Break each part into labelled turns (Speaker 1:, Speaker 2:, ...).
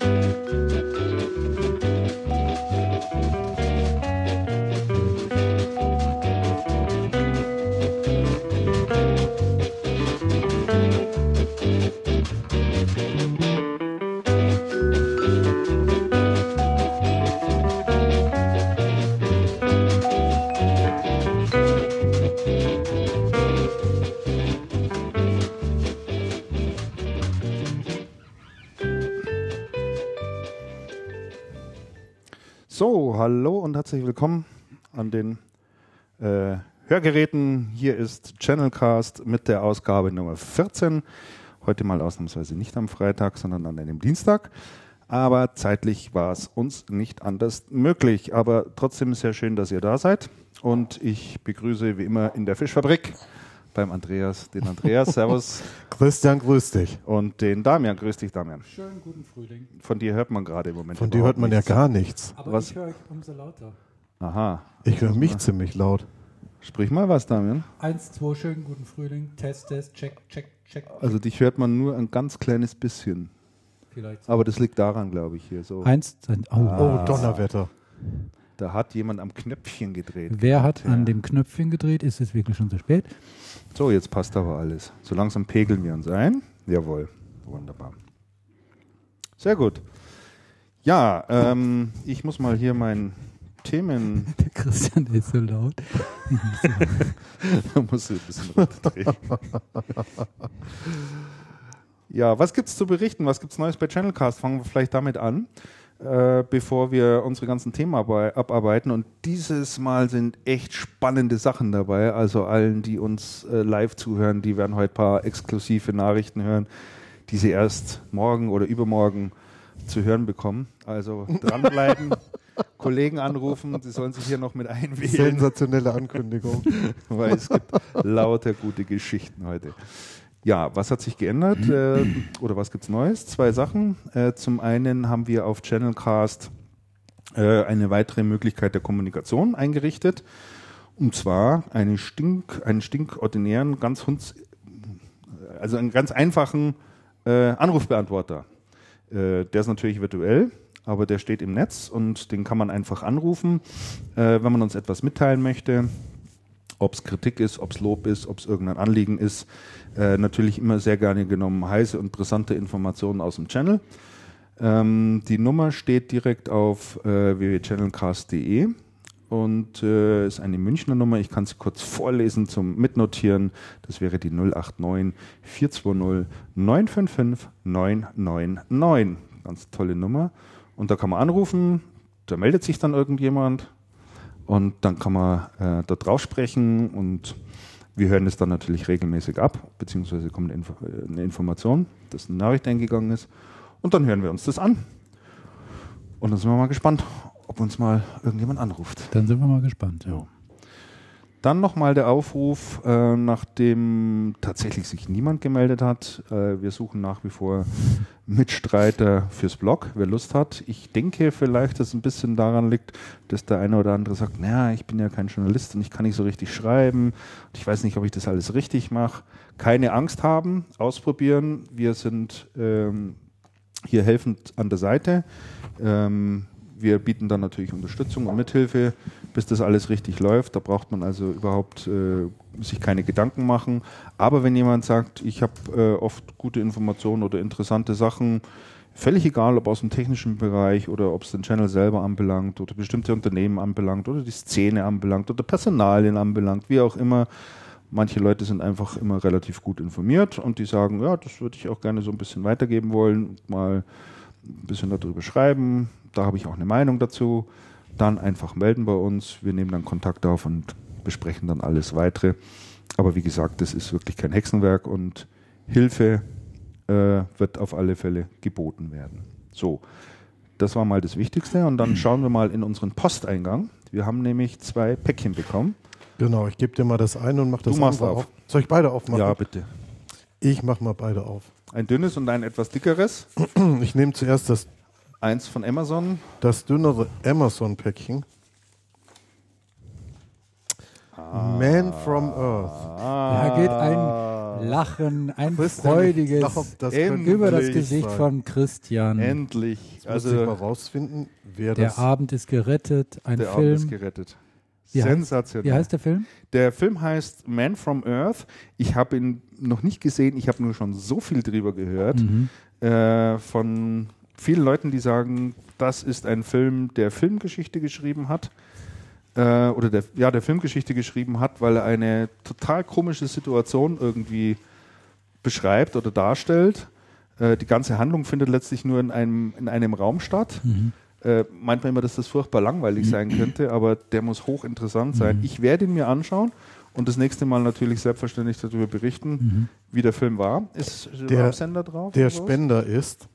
Speaker 1: So, herzlich willkommen an den äh, Hörgeräten. Hier ist Channelcast mit der Ausgabe Nummer 14. Heute mal ausnahmsweise nicht am Freitag, sondern an einem Dienstag. Aber zeitlich war es uns nicht anders möglich. Aber trotzdem sehr schön, dass ihr da seid. Und ich begrüße wie immer in der Fischfabrik beim Andreas, den Andreas, Servus.
Speaker 2: Christian, grüß dich.
Speaker 1: Und den Damian, grüß dich Damian.
Speaker 3: Schönen guten Frühling.
Speaker 1: Von dir hört man gerade im Moment
Speaker 2: Von dir hört man
Speaker 1: nichts.
Speaker 2: ja gar nichts.
Speaker 3: Aber
Speaker 1: Was?
Speaker 3: ich höre euch umso lauter.
Speaker 1: Aha.
Speaker 2: Ich höre mich ziemlich laut.
Speaker 1: Sprich mal was, Damian.
Speaker 3: Eins, zwei, schönen guten Frühling. Test, Test, check, check, check.
Speaker 1: Also dich hört man nur ein ganz kleines bisschen.
Speaker 3: Vielleicht.
Speaker 1: Aber das liegt daran, glaube ich, hier so.
Speaker 3: Eins, dann, oh.
Speaker 2: Oh, Donnerwetter.
Speaker 1: Da hat jemand am Knöpfchen gedreht.
Speaker 3: Wer hat
Speaker 1: Ja.
Speaker 3: an dem Knöpfchen gedreht? Ist es wirklich schon zu spät?
Speaker 1: So, jetzt passt aber alles. So langsam pegeln wir uns ein. Jawohl. Wunderbar. Sehr gut. Ja, ähm, ich muss mal hier mein Themen.
Speaker 3: Der Christian der ist so laut.
Speaker 1: Da muss ich ein bisschen runterdrehen. ja, was gibt's zu berichten? Was gibt's Neues bei Channelcast? Fangen wir vielleicht damit an, äh, bevor wir unsere ganzen Themen abarbeiten. Und dieses Mal sind echt spannende Sachen dabei. Also allen, die uns äh, live zuhören, die werden heute ein paar exklusive Nachrichten hören, die sie erst morgen oder übermorgen zu hören bekommen. Also dranbleiben, Kollegen anrufen, sie sollen sich hier noch mit einwählen
Speaker 2: Sensationelle Ankündigung.
Speaker 1: weil es gibt lauter gute Geschichten heute. Ja, was hat sich geändert äh, oder was gibt's Neues? Zwei Sachen. Äh, zum einen haben wir auf Channelcast äh, eine weitere Möglichkeit der Kommunikation eingerichtet. Und zwar eine Stink, einen stinkordinären, ganz hunds, also einen ganz einfachen äh, Anrufbeantworter. Äh, der ist natürlich virtuell, aber der steht im Netz und den kann man einfach anrufen, äh, wenn man uns etwas mitteilen möchte ob es Kritik ist, ob es Lob ist, ob es irgendein Anliegen ist. Äh, natürlich immer sehr gerne genommen heiße und brisante Informationen aus dem Channel. Ähm, die Nummer steht direkt auf äh, www.channelcast.de und äh, ist eine Münchner Nummer. Ich kann sie kurz vorlesen zum Mitnotieren. Das wäre die 089 420 955 999. Ganz tolle Nummer. Und da kann man anrufen, da meldet sich dann irgendjemand und dann kann man äh, da drauf sprechen und wir hören es dann natürlich regelmäßig ab, beziehungsweise kommt Info äh, eine Information, dass eine Nachricht eingegangen ist. Und dann hören wir uns das an. Und dann sind wir mal gespannt, ob uns mal irgendjemand anruft.
Speaker 3: Dann sind wir mal gespannt. Ja.
Speaker 1: Dann nochmal der Aufruf, äh, nachdem tatsächlich sich niemand gemeldet hat. Äh, wir suchen nach wie vor Mitstreiter fürs Blog, wer Lust hat. Ich denke vielleicht, dass es ein bisschen daran liegt, dass der eine oder andere sagt, naja, ich bin ja kein Journalist und ich kann nicht so richtig schreiben. Ich weiß nicht, ob ich das alles richtig mache. Keine Angst haben, ausprobieren. Wir sind ähm, hier helfend an der Seite. Ähm, wir bieten dann natürlich Unterstützung und Mithilfe, bis das alles richtig läuft. Da braucht man also überhaupt äh, sich keine Gedanken machen. Aber wenn jemand sagt, ich habe äh, oft gute Informationen oder interessante Sachen, völlig egal, ob aus dem technischen Bereich oder ob es den Channel selber anbelangt oder bestimmte Unternehmen anbelangt oder die Szene anbelangt oder Personalien anbelangt, wie auch immer. Manche Leute sind einfach immer relativ gut informiert und die sagen, ja, das würde ich auch gerne so ein bisschen weitergeben wollen, mal ein bisschen darüber schreiben. Da habe ich auch eine Meinung dazu. Dann einfach melden bei uns. Wir nehmen dann Kontakt auf und besprechen dann alles weitere. Aber wie gesagt, das ist wirklich kein Hexenwerk und Hilfe äh, wird auf alle Fälle geboten werden. So, das war mal das Wichtigste. Und dann schauen wir mal in unseren Posteingang. Wir haben nämlich zwei Päckchen bekommen.
Speaker 2: Genau, ich gebe dir mal das eine und mach das
Speaker 1: Du machst
Speaker 2: andere
Speaker 1: auf.
Speaker 2: Soll ich beide aufmachen?
Speaker 1: Ja, bitte.
Speaker 2: Ich mach mal beide auf.
Speaker 1: Ein dünnes und ein etwas dickeres.
Speaker 2: Ich nehme zuerst das,
Speaker 1: Eins von Amazon.
Speaker 2: das dünnere Amazon-Päckchen. Man from Earth.
Speaker 3: Da geht ein Lachen, ein
Speaker 2: Christian,
Speaker 3: freudiges
Speaker 2: ich glaub, das
Speaker 3: über das Gesicht
Speaker 2: sein.
Speaker 3: von Christian.
Speaker 1: Endlich.
Speaker 2: Muss ich mal
Speaker 1: Also
Speaker 2: rausfinden, wer
Speaker 3: Der
Speaker 2: das
Speaker 3: Abend ist gerettet, ein
Speaker 1: der Abend ist
Speaker 3: Film.
Speaker 1: gerettet.
Speaker 3: Wie heißt-
Speaker 1: Sensationell.
Speaker 3: Wie heißt der Film?
Speaker 1: Der Film heißt Man from Earth. Ich habe ihn noch nicht gesehen, ich habe nur schon so viel drüber gehört.
Speaker 3: Mhm.
Speaker 1: Äh, von vielen Leuten, die sagen, das ist ein Film, der Filmgeschichte geschrieben hat. Äh, oder der, ja, der Filmgeschichte geschrieben hat, weil er eine total komische Situation irgendwie beschreibt oder darstellt. Äh, die ganze Handlung findet letztlich nur in einem, in einem Raum statt.
Speaker 3: Mhm.
Speaker 1: Äh, meint man immer, dass das furchtbar langweilig sein könnte, aber der muss hochinteressant sein.
Speaker 3: Mhm.
Speaker 1: Ich werde ihn mir anschauen und das nächste Mal natürlich selbstverständlich darüber berichten,
Speaker 3: Mhm.
Speaker 1: wie der Film war. Ist
Speaker 2: Der-
Speaker 1: der Sender drauf?
Speaker 2: der? Spender ist.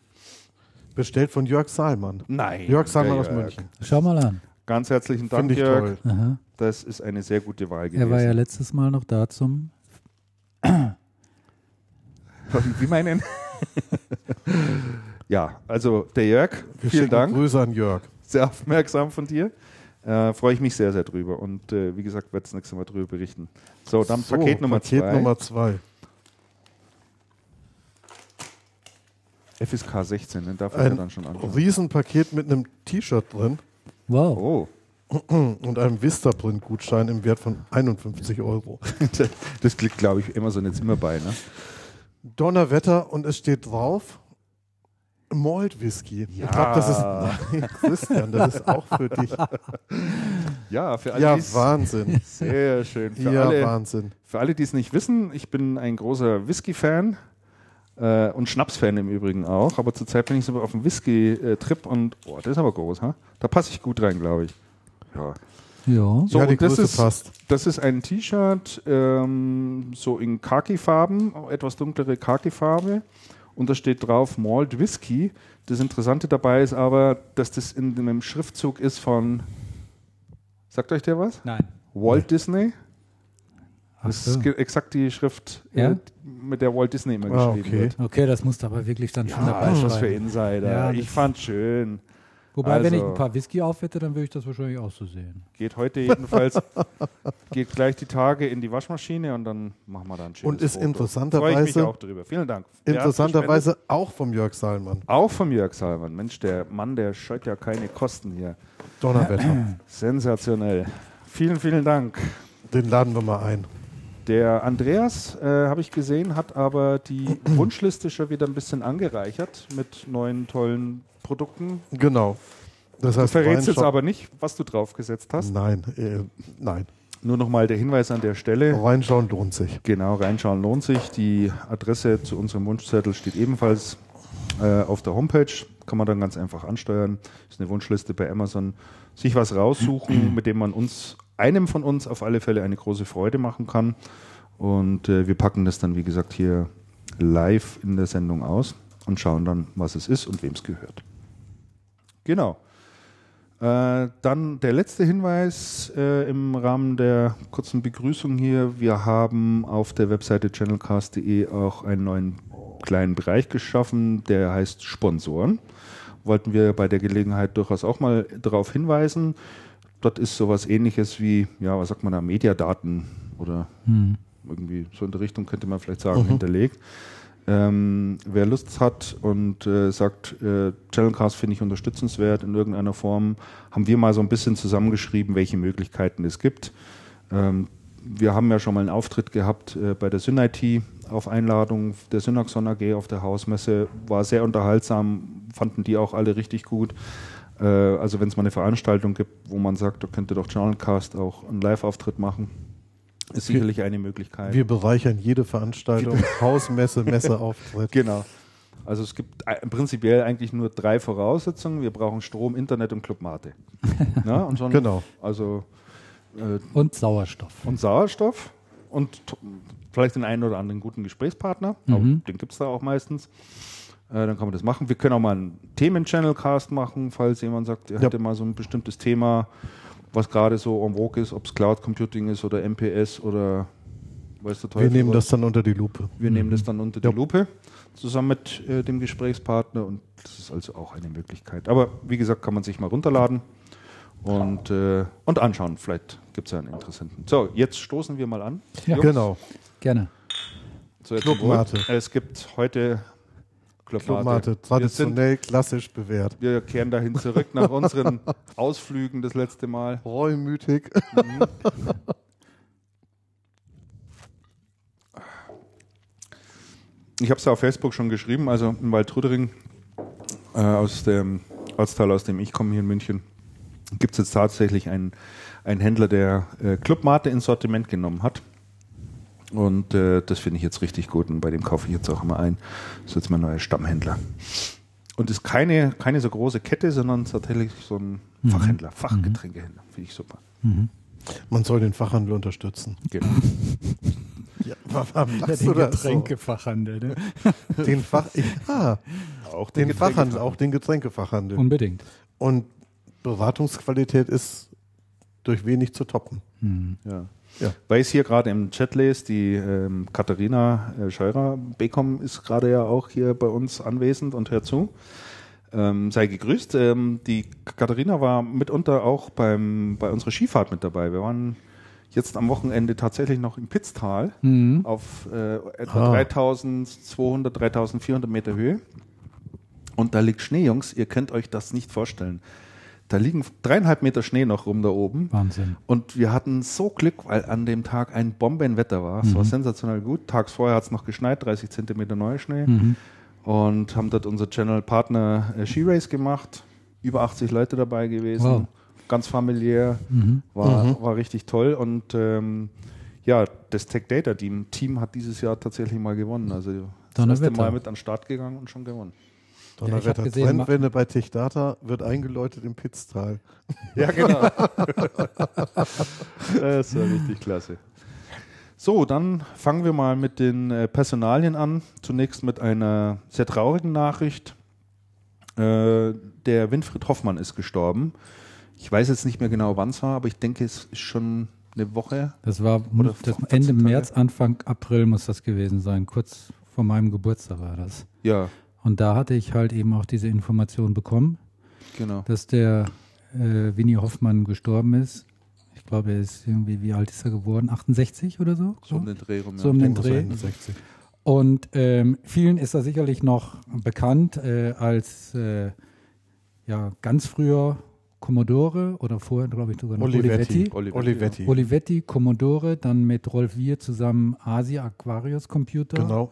Speaker 2: Bestellt von Jörg Salmann.
Speaker 1: Nein.
Speaker 2: Jörg Salmann aus. München.
Speaker 3: Schau mal an.
Speaker 1: Ganz herzlichen Dank,
Speaker 2: Finde ich
Speaker 1: Jörg.
Speaker 2: toll.
Speaker 3: Aha.
Speaker 1: Das ist eine sehr gute Wahl
Speaker 3: Er
Speaker 1: gewesen.
Speaker 3: war ja letztes Mal noch da zum.
Speaker 1: Wie meinen? ja, also der Jörg,
Speaker 2: Wir
Speaker 1: vielen Dank.
Speaker 2: Grüße an Jörg.
Speaker 1: Sehr aufmerksam von dir. Äh, Freue ich mich sehr, sehr drüber. Und äh, wie gesagt, werde das nächste Mal drüber berichten. So, dann
Speaker 2: So,
Speaker 1: Paket Nummer
Speaker 2: Paket
Speaker 1: zwei.
Speaker 2: Nummer zwei.
Speaker 1: FSK 16, den darf ja
Speaker 2: Ein
Speaker 1: dann schon anschauen.
Speaker 2: Riesenpaket mit einem T-Shirt drin
Speaker 3: Wow.
Speaker 1: Oh,
Speaker 2: und einem Vistaprint-Gutschein im Wert von 51 Euro.
Speaker 1: das klickt, glaube ich, Amazon jetzt immer bei. Ne?
Speaker 2: Donnerwetter und es steht drauf Malt Whisky. Ich glaube, das ist Nein, Christian, das ist auch für dich.
Speaker 1: Ja, für alle,
Speaker 2: Ja, Wahnsinn.
Speaker 1: Sehr schön. Für
Speaker 2: Ja,
Speaker 1: alle,
Speaker 2: Wahnsinn.
Speaker 1: Für alle, die es nicht wissen, ich bin ein großer Whisky-Fan äh, und Schnaps-Fan im Übrigen auch, aber zurzeit bin ich so auf einem Whisky-Trip und oh, das ist aber groß, ha? Da passe ich gut rein, glaube ich. Ja.
Speaker 3: Ja.
Speaker 1: So,
Speaker 2: ja, die
Speaker 1: das
Speaker 2: Größe
Speaker 1: ist,
Speaker 2: passt.
Speaker 1: das ist ein T-Shirt, ähm, so in Khaki-Farben, etwas dunklere Khaki-Farbe. Und da steht drauf Malt Whisky. Das Interessante dabei ist aber, dass das in einem Schriftzug ist von, sagt euch der was?
Speaker 3: Nein.
Speaker 1: Walt Disney. Das
Speaker 3: so.
Speaker 1: ist exakt die Schrift,
Speaker 3: Ja?
Speaker 1: äh, mit der Walt Disney immer
Speaker 2: Ah,
Speaker 1: geschrieben
Speaker 2: okay.
Speaker 1: wird.
Speaker 3: Okay, das musst du aber wirklich dann schon
Speaker 1: Ja,
Speaker 3: dabei
Speaker 1: ist was für. Insider.
Speaker 3: Ja,
Speaker 1: ich fand's schön.
Speaker 3: Wobei, wenn ich
Speaker 1: Also-
Speaker 3: ein paar Whisky aufwette, dann würde ich das wahrscheinlich auch so sehen.
Speaker 1: Geht heute jedenfalls, geht gleich die Tage in die Waschmaschine und dann machen wir dann ein schönes
Speaker 2: Und ist
Speaker 1: Foto.
Speaker 2: interessanterweise-
Speaker 1: Freue ich mich auch drüber. Vielen Dank.
Speaker 2: Interessanterweise auch vom Jörg Salmann.
Speaker 1: Auch vom Jörg Salman. Mensch, der Mann, der scheut ja keine Kosten hier.
Speaker 2: Donnerwetter.
Speaker 1: Sensationell. Vielen, vielen Dank.
Speaker 2: Den laden wir mal ein.
Speaker 1: Der Andreas, äh, habe ich gesehen, hat aber die Wunschliste schon wieder ein bisschen angereichert mit neuen tollen Produkten.
Speaker 2: Genau. Das
Speaker 1: Du
Speaker 2: heißt,
Speaker 1: verrätst jetzt aber nicht, was du draufgesetzt hast.
Speaker 2: Nein, äh, nein.
Speaker 1: Nur nochmal der Hinweis an der Stelle.
Speaker 2: Reinschauen lohnt sich.
Speaker 1: Genau, reinschauen lohnt sich. Die Adresse zu unserem Wunschzettel steht ebenfalls äh, auf der Homepage. Kann man dann ganz einfach ansteuern. Ist eine Wunschliste bei Amazon. Sich was raussuchen, mit dem man uns, einem von uns auf alle Fälle eine große Freude machen kann. Und äh, wir packen das dann, wie gesagt, hier live in der Sendung aus und schauen dann, was es ist und wem es gehört. Genau. Äh, dann der letzte Hinweis äh, im Rahmen der kurzen Begrüßung hier. Wir haben auf der Webseite channelcast.de auch einen neuen kleinen Bereich geschaffen, der heißt Sponsoren. Wollten wir bei der Gelegenheit durchaus auch mal darauf hinweisen. Dort ist sowas ähnliches wie, ja, was sagt man da, Mediadaten oder
Speaker 3: Hm.
Speaker 1: irgendwie so in der Richtung könnte man vielleicht sagen, hinterlegt. Ähm, wer Lust hat und äh, sagt, äh, Channelcast finde ich unterstützenswert in irgendeiner Form, haben wir mal so ein bisschen zusammengeschrieben, welche Möglichkeiten es gibt. Ähm, wir haben ja schon mal einen Auftritt gehabt äh, bei der SynIT auf Einladung der Synaxon AG auf der Hausmesse. War sehr unterhaltsam, fanden die auch alle richtig gut. Äh, also wenn es mal eine Veranstaltung gibt, wo man sagt, da könnte doch Channelcast auch einen Live-Auftritt machen, ist
Speaker 2: Wir-
Speaker 1: sicherlich eine Möglichkeit.
Speaker 2: Wir bereichern jede Veranstaltung, Hausmesse, Messeauftritt.
Speaker 1: Genau. Also es gibt ei- prinzipiell eigentlich nur drei Voraussetzungen. Wir brauchen Strom, Internet und Club Mate. Na, und schon,
Speaker 2: Genau.
Speaker 1: Also äh,
Speaker 3: Und Sauerstoff.
Speaker 1: und Sauerstoff und vielleicht den einen oder anderen guten Gesprächspartner. Aber
Speaker 3: Mhm.
Speaker 1: den gibt es da auch meistens. Äh, dann kann man das machen. Wir können auch mal einen Themen-Channel-Cast machen, falls jemand sagt, er
Speaker 2: Ja.
Speaker 1: hätte mal so ein bestimmtes Thema, was gerade so en vogue ist, ob es Cloud Computing ist oder MPS oder weißt du
Speaker 2: Wir
Speaker 1: Teufel
Speaker 2: nehmen
Speaker 1: was.
Speaker 2: das dann unter die Lupe.
Speaker 1: Wir nehmen das dann unter die
Speaker 2: Ja.
Speaker 1: Lupe zusammen mit äh, dem Gesprächspartner und das ist also auch eine Möglichkeit. Aber wie gesagt, kann man sich mal runterladen und, äh, und anschauen. Vielleicht gibt es ja einen Interessenten. So, jetzt stoßen wir mal an.
Speaker 3: Ja.
Speaker 1: Jungs.
Speaker 2: Genau.
Speaker 3: Gerne.
Speaker 1: So, jetzt. Es gibt heute Clubmate. Wir, sind,
Speaker 2: traditionell, klassisch bewährt.
Speaker 1: wir kehren dahin zurück nach unseren Ausflügen das letzte Mal.
Speaker 2: Reumütig.
Speaker 1: Ich habe es ja auf Facebook schon geschrieben, also in Waldrudering, äh, aus dem Ortsteil, aus dem ich komme hier in München, gibt es jetzt tatsächlich einen, einen Händler, der äh, Clubmate ins Sortiment genommen hat. Und äh, das finde ich jetzt richtig gut und bei dem kaufe ich jetzt auch immer ein. Das ist jetzt mein neuer Stammhändler. Und ist keine, keine so große Kette, sondern tatsächlich so ein Fachhändler, Fachgetränkehändler. Finde ich super.
Speaker 2: Man soll den Fachhandel unterstützen.
Speaker 1: Genau.
Speaker 2: Ja, warum lachst
Speaker 3: den
Speaker 2: du das so?
Speaker 3: Getränkefachhandel. Ne?
Speaker 2: Den Fach, ja,
Speaker 1: Auch
Speaker 2: den
Speaker 1: Getränkefach-
Speaker 2: Fachhandel, auch den Getränkefachhandel.
Speaker 3: Unbedingt.
Speaker 2: Und Beratungsqualität ist durch wenig zu toppen.
Speaker 1: Ja.
Speaker 2: Ja.
Speaker 1: Weil ich hier gerade im Chat lese, die ähm, Katharina äh, Scheurer, Becom ist gerade ja auch hier bei uns anwesend und hört zu. Ähm, sei gegrüßt. Ähm, die Katharina war mitunter auch beim, bei unserer Skifahrt mit dabei. Wir waren jetzt am Wochenende tatsächlich noch im Pitztal auf äh, etwa
Speaker 2: Ah.
Speaker 1: 3200, 3400 Meter Höhe. Und da liegt Schnee, Jungs. Ihr könnt euch das nicht vorstellen. Da liegen dreieinhalb Meter Schnee noch rum da oben.
Speaker 3: Wahnsinn.
Speaker 1: Und wir hatten so Glück, weil an dem Tag ein Bombenwetter war. Es war sensationell gut. Tags vorher hat es noch geschneit, 30 Zentimeter Neuschnee. Und haben dort unser Channel-Partner äh, Ski-Race gemacht. Über 80 Leute dabei gewesen.
Speaker 3: Wow.
Speaker 1: Ganz familiär. War, war richtig toll. Und ähm, ja, das Tech Data Team, Team hat dieses Jahr tatsächlich mal gewonnen. Also das erste. Mal mit an den Start gegangen und schon gewonnen.
Speaker 2: Donnerwetter.
Speaker 3: gesehen,
Speaker 2: Trendwende bei Techdata wird eingeläutet im Pitztal.
Speaker 1: Ja, genau. das war richtig klasse. So, dann fangen wir mal mit den äh, Personalien an. Zunächst mit einer sehr traurigen Nachricht. Äh, der Winfried Hoffmann ist gestorben. Ich weiß jetzt nicht mehr genau, wann es war, aber ich denke, es ist schon eine Woche.
Speaker 3: Das war das
Speaker 1: 14
Speaker 3: Ende
Speaker 1: Tage.
Speaker 3: März, Anfang April muss das gewesen sein. Kurz vor meinem Geburtstag war das.
Speaker 1: Ja,
Speaker 3: Und da hatte ich halt eben auch diese Information bekommen,
Speaker 1: genau.
Speaker 3: dass der äh, Winnie Hoffmann gestorben ist. Ich glaube, er ist irgendwie, wie alt ist er geworden? 68 oder so?
Speaker 1: So um den Dreh rum.
Speaker 3: So um den Dreh.
Speaker 2: Ende 60.
Speaker 3: Und ähm, vielen ist er sicherlich noch bekannt äh, als äh, ja, ganz früher Commodore oder vorher, glaube ich, sogar noch
Speaker 2: Olivetti.
Speaker 1: Olivetti.
Speaker 2: Olivetti.
Speaker 3: Olivetti, Commodore, dann mit Rolf Wier zusammen Asia Aquarius Computer.
Speaker 2: Genau.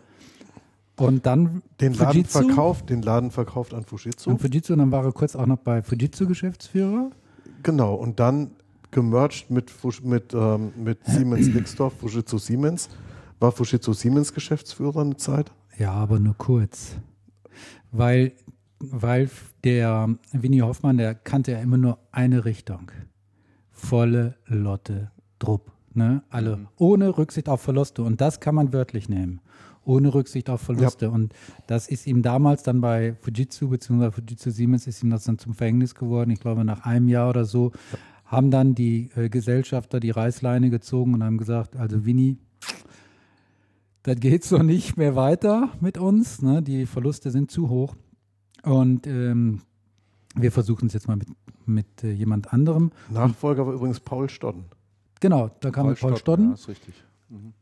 Speaker 3: Und dann
Speaker 2: Den Laden
Speaker 3: Fujitsu.
Speaker 2: verkauft, den Laden verkauft an Fujitsu.
Speaker 3: Und Fujitsu, und dann war er kurz auch noch bei Fujitsu Geschäftsführer.
Speaker 2: Genau, und dann gemerged mit, mit, ähm, mit Siemens Nixdorf, Fujitsu Siemens. War Fujitsu Siemens Geschäftsführer eine Zeit?
Speaker 3: Ja, aber nur kurz. Weil, weil der Winnie Hoffmann, der kannte ja immer nur eine Richtung. Volle Lotte Drupp. Ne? Alle. Ohne Rücksicht auf Verluste. Und das kann man wörtlich nehmen. Ohne Rücksicht auf Verluste. Und das ist ihm damals dann bei Fujitsu bzw. Fujitsu Siemens ist ihm das dann zum Verhängnis geworden. Ich glaube, nach einem Jahr oder so haben dann die äh, Gesellschafter die Reißleine gezogen und haben gesagt, also Winnie, das geht so nicht mehr weiter mit uns. Ne? Die Verluste sind zu hoch. Und ähm, wir versuchen es jetzt mal mit, mit äh, jemand anderem.
Speaker 2: Nachfolger war übrigens Paul Stodden.
Speaker 3: Genau, da kam Paul, Paul Stodden
Speaker 1: Ja, ist richtig.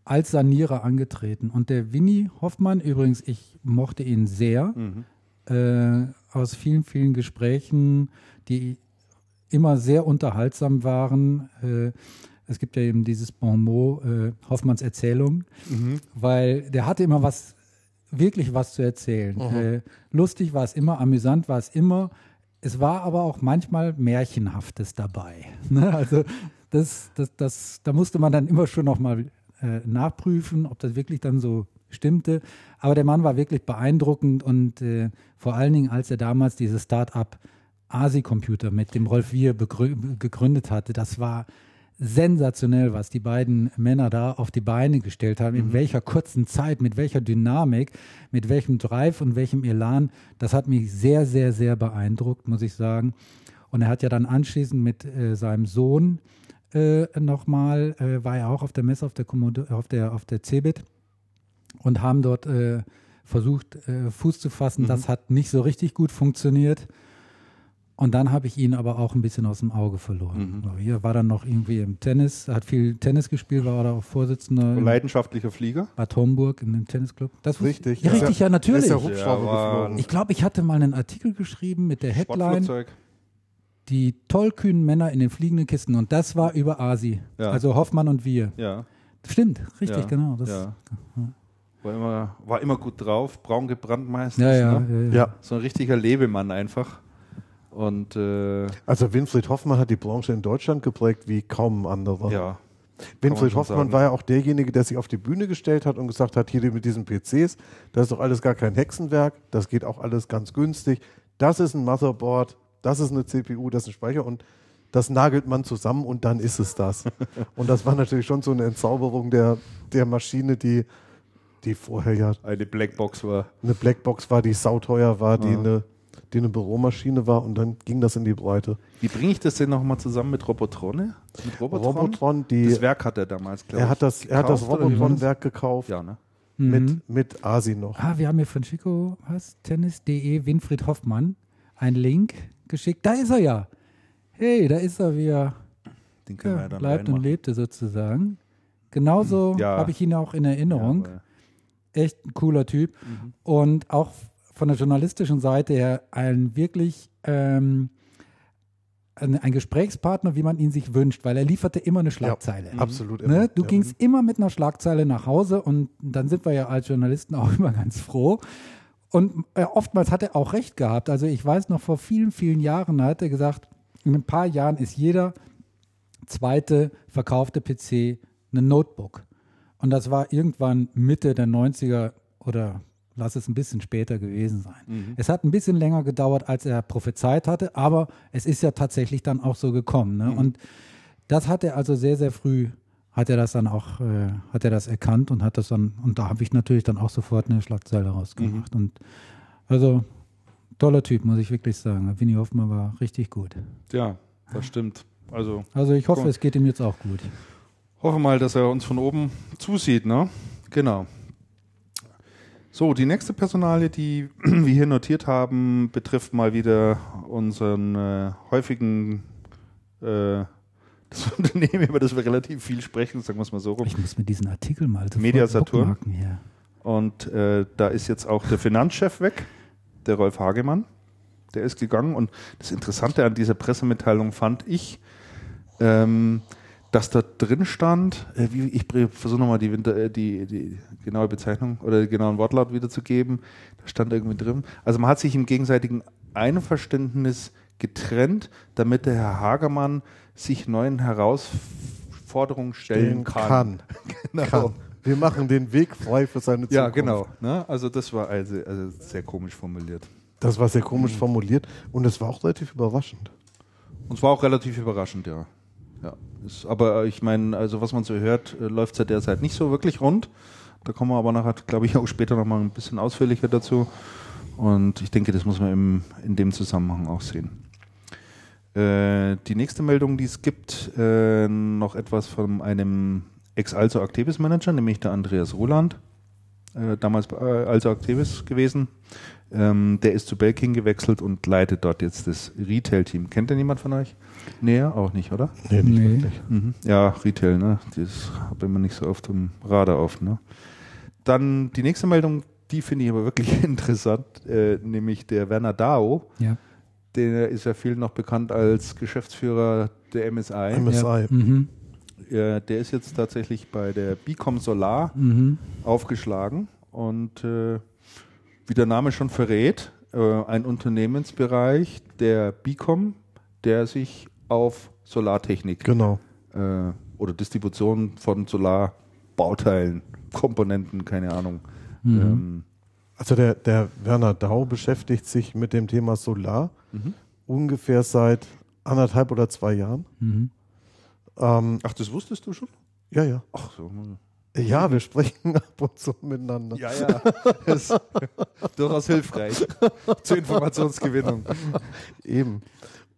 Speaker 3: Als Sanierer angetreten. Und der Winnie Hoffmann, übrigens, ich mochte ihn sehr,
Speaker 1: Mhm.
Speaker 3: äh, aus vielen, vielen Gesprächen, die immer sehr unterhaltsam waren. Äh, es gibt ja eben dieses Bonmot, äh, Hoffmanns Erzählung, weil der hatte immer was, wirklich was zu erzählen. Äh, lustig war es immer, amüsant war es immer. Es war aber auch manchmal Märchenhaftes dabei. Ne? Also das, das, das, da musste man dann immer schon nochmal äh, nachprüfen, ob das wirklich dann so stimmte. Aber der Mann war wirklich beeindruckend und äh, vor allen Dingen, als er damals dieses Start-up ASI-Computer mit dem Rolf Wier gegründet hatte, das war sensationell, was die beiden Männer da auf die Beine gestellt haben, in welcher kurzen Zeit, mit welcher Dynamik, mit welchem Drive und welchem Elan. Das hat mich sehr, sehr, sehr beeindruckt, muss ich sagen. Und er hat ja dann anschließend mit äh, seinem Sohn äh, nochmal, äh, war er auch auf der Messe, auf der, Kommodo auf der, auf der CeBIT und haben dort äh, versucht, äh, Fuß zu fassen. Das hat nicht so richtig gut funktioniert. Und dann habe ich ihn aber auch ein bisschen aus dem Auge verloren. Mhm. Hier war dann noch irgendwie im Tennis, hat viel Tennis gespielt, war da auch Vorsitzender.
Speaker 1: Leidenschaftlicher Flieger.
Speaker 3: Bad Homburg in dem Tennisclub.
Speaker 2: Das richtig.
Speaker 3: Ja, richtig, ja, natürlich. Ist
Speaker 2: der Hubschrauber ja, geflogen.
Speaker 3: Ich glaube, ich hatte mal einen Artikel geschrieben mit der Headline. Die tollkühnen Männer in den fliegenden Kisten. Und das war über Asi. Ja. Also Hoffmann und wir.
Speaker 1: Ja.
Speaker 3: Stimmt, richtig, ja. genau. Das,
Speaker 1: ja. War immer, war immer gut drauf, braun gebrannt meistens.
Speaker 3: Ja, ja, ne?
Speaker 1: ja, ja. So ein richtiger Lebemann einfach. Und, äh,
Speaker 2: also Winfried Hoffmann hat die Branche in Deutschland geprägt wie kaum ein anderer.
Speaker 1: Ja.
Speaker 2: Winfried Hoffmann sagen. war ja auch derjenige, der sich auf die Bühne gestellt hat und gesagt hat, hier mit diesen PCs, das ist doch alles gar kein Hexenwerk, das geht auch alles ganz günstig. Das ist ein Motherboard, das ist eine CPU, das ist ein Speicher und das nagelt man zusammen und dann ist es das. und das war natürlich schon so eine Entzauberung der, der Maschine, die, die vorher ja
Speaker 1: eine Blackbox war.
Speaker 2: Eine Blackbox war, die sauteuer war, die eine die eine Büromaschine war und dann ging das in die Breite.
Speaker 1: Wie bringe ich das denn nochmal zusammen mit Robotrone?
Speaker 2: Mit Robotron? Robotron die,
Speaker 1: das Werk hat er damals,
Speaker 2: glaube ich. Er hat das, er hat das Robotron-Werk gekauft.
Speaker 1: Ja, ne?
Speaker 2: Mhm. Mit, mit Asi noch.
Speaker 3: Ah, wir haben hier von Chico, was? Tennis.de, Winfried Hoffmann, einen Link geschickt. Da ist er ja. Hey, da ist er wieder.
Speaker 1: Den können ja, wir ja dann
Speaker 3: bleibt und lebte sozusagen. Genauso ja. habe ich ihn auch in Erinnerung. Ja, Echt ein cooler Typ. Mhm. Und auch von der journalistischen Seite her ein wirklich ähm, ein, ein, Gesprächspartner, wie man ihn sich wünscht, weil er lieferte immer eine Schlagzeile.
Speaker 2: Ja, absolut.
Speaker 3: Immer. Ne? Du ja. gingst immer mit einer Schlagzeile nach Hause und dann sind wir ja als Journalisten auch immer ganz froh. Und äh, oftmals hat er auch recht gehabt. Also ich weiß noch, vor vielen, vielen Jahren hat er gesagt, in ein paar Jahren ist jeder zweite verkaufte PC ein Notebook. Und das war irgendwann Mitte der 90er oder lass es ein bisschen später gewesen sein. Mhm. Es hat ein bisschen länger gedauert, als er prophezeit hatte, aber es ist ja tatsächlich dann auch so gekommen. Ne? Mhm. Und das hat er also sehr, sehr früh, hat er das dann auch, äh, hat er das erkannt und hat das dann, und da habe ich natürlich dann auch sofort eine Schlagzeile rausgemacht. Mhm. Und also toller Typ, muss ich wirklich sagen. Winnie Hoffmann war richtig gut.
Speaker 1: Ja, das stimmt. Also,
Speaker 3: also ich hoffe, komm. es geht ihm jetzt auch gut.
Speaker 1: Hoffe mal, dass er uns von oben zusieht, ne? Genau. So, die nächste Personalie, die wir hier notiert haben, betrifft mal wieder unseren äh, häufigen äh, das Unternehmen, über das wir relativ viel sprechen, sagen wir es mal so rum.
Speaker 3: Ich muss mir diesen Artikel mal
Speaker 1: Media Saturn. Und äh, da ist jetzt auch der Finanzchef weg, der Rolf Hagemann. Der ist gegangen. Und das Interessante an dieser Pressemitteilung fand ich, ähm, dass da drin stand, äh, wie, ich versuche nochmal die, äh, die, die genaue Bezeichnung oder den genauen Wortlaut wiederzugeben, da stand irgendwie drin. Also man hat sich im gegenseitigen Einverständnis getrennt, damit der Herr Hagermann sich neuen Herausforderungen stellen kann.
Speaker 2: kann. genau. Kann. Wir machen den Weg frei für seine Zukunft.
Speaker 1: Ja, genau. Ne? Also das war also, also sehr komisch formuliert.
Speaker 2: Das war sehr komisch mhm. formuliert und es war auch relativ überraschend.
Speaker 1: Und es war auch relativ überraschend, ja. Ja, ist, aber ich meine, also was man so hört, äh, läuft es ja derzeit nicht so wirklich rund. Da kommen wir aber nachher, glaube ich, auch später nochmal ein bisschen ausführlicher dazu. Und ich denke, das muss man im, in dem Zusammenhang auch sehen. Äh, die nächste Meldung, die es gibt, äh, noch etwas von einem Ex-Also Activis Manager, nämlich der Andreas Roland, äh, damals bei Also Activis gewesen. Ähm, der ist zu Belkin gewechselt und leitet dort jetzt das Retail-Team. Kennt denn jemand von euch? Näher? Auch nicht, oder?
Speaker 2: Nee, nicht nee. wirklich.
Speaker 1: Mhm. Ja, Retail, ne? Das habe man nicht so oft im Radar oft, ne? Dann die nächste Meldung, die finde ich aber wirklich interessant, äh, nämlich der Werner Dao.
Speaker 3: Ja.
Speaker 1: Der ist ja vielen noch bekannt als Geschäftsführer der MSI.
Speaker 2: MSI.
Speaker 3: Ja. Mhm.
Speaker 1: Ja, der ist jetzt tatsächlich bei der Bicom Solar mhm. aufgeschlagen und äh, wie der Name schon verrät, äh, ein Unternehmensbereich der Bicom, der sich auf Solartechnik
Speaker 2: genau.
Speaker 1: äh, oder Distribution von Solarbauteilen, Komponenten, keine Ahnung. Mhm. Ähm,
Speaker 2: also der, der Werner Dau beschäftigt sich mit dem Thema Solar mhm. ungefähr seit anderthalb oder zwei Jahren.
Speaker 1: Mhm. Ähm, Ach, das wusstest du schon?
Speaker 2: Ja, ja.
Speaker 1: Ach so.
Speaker 2: Ja, wir sprechen ab und zu miteinander.
Speaker 1: Ja, ja. Das ist durchaus hilfreich zur Informationsgewinnung.
Speaker 2: Eben.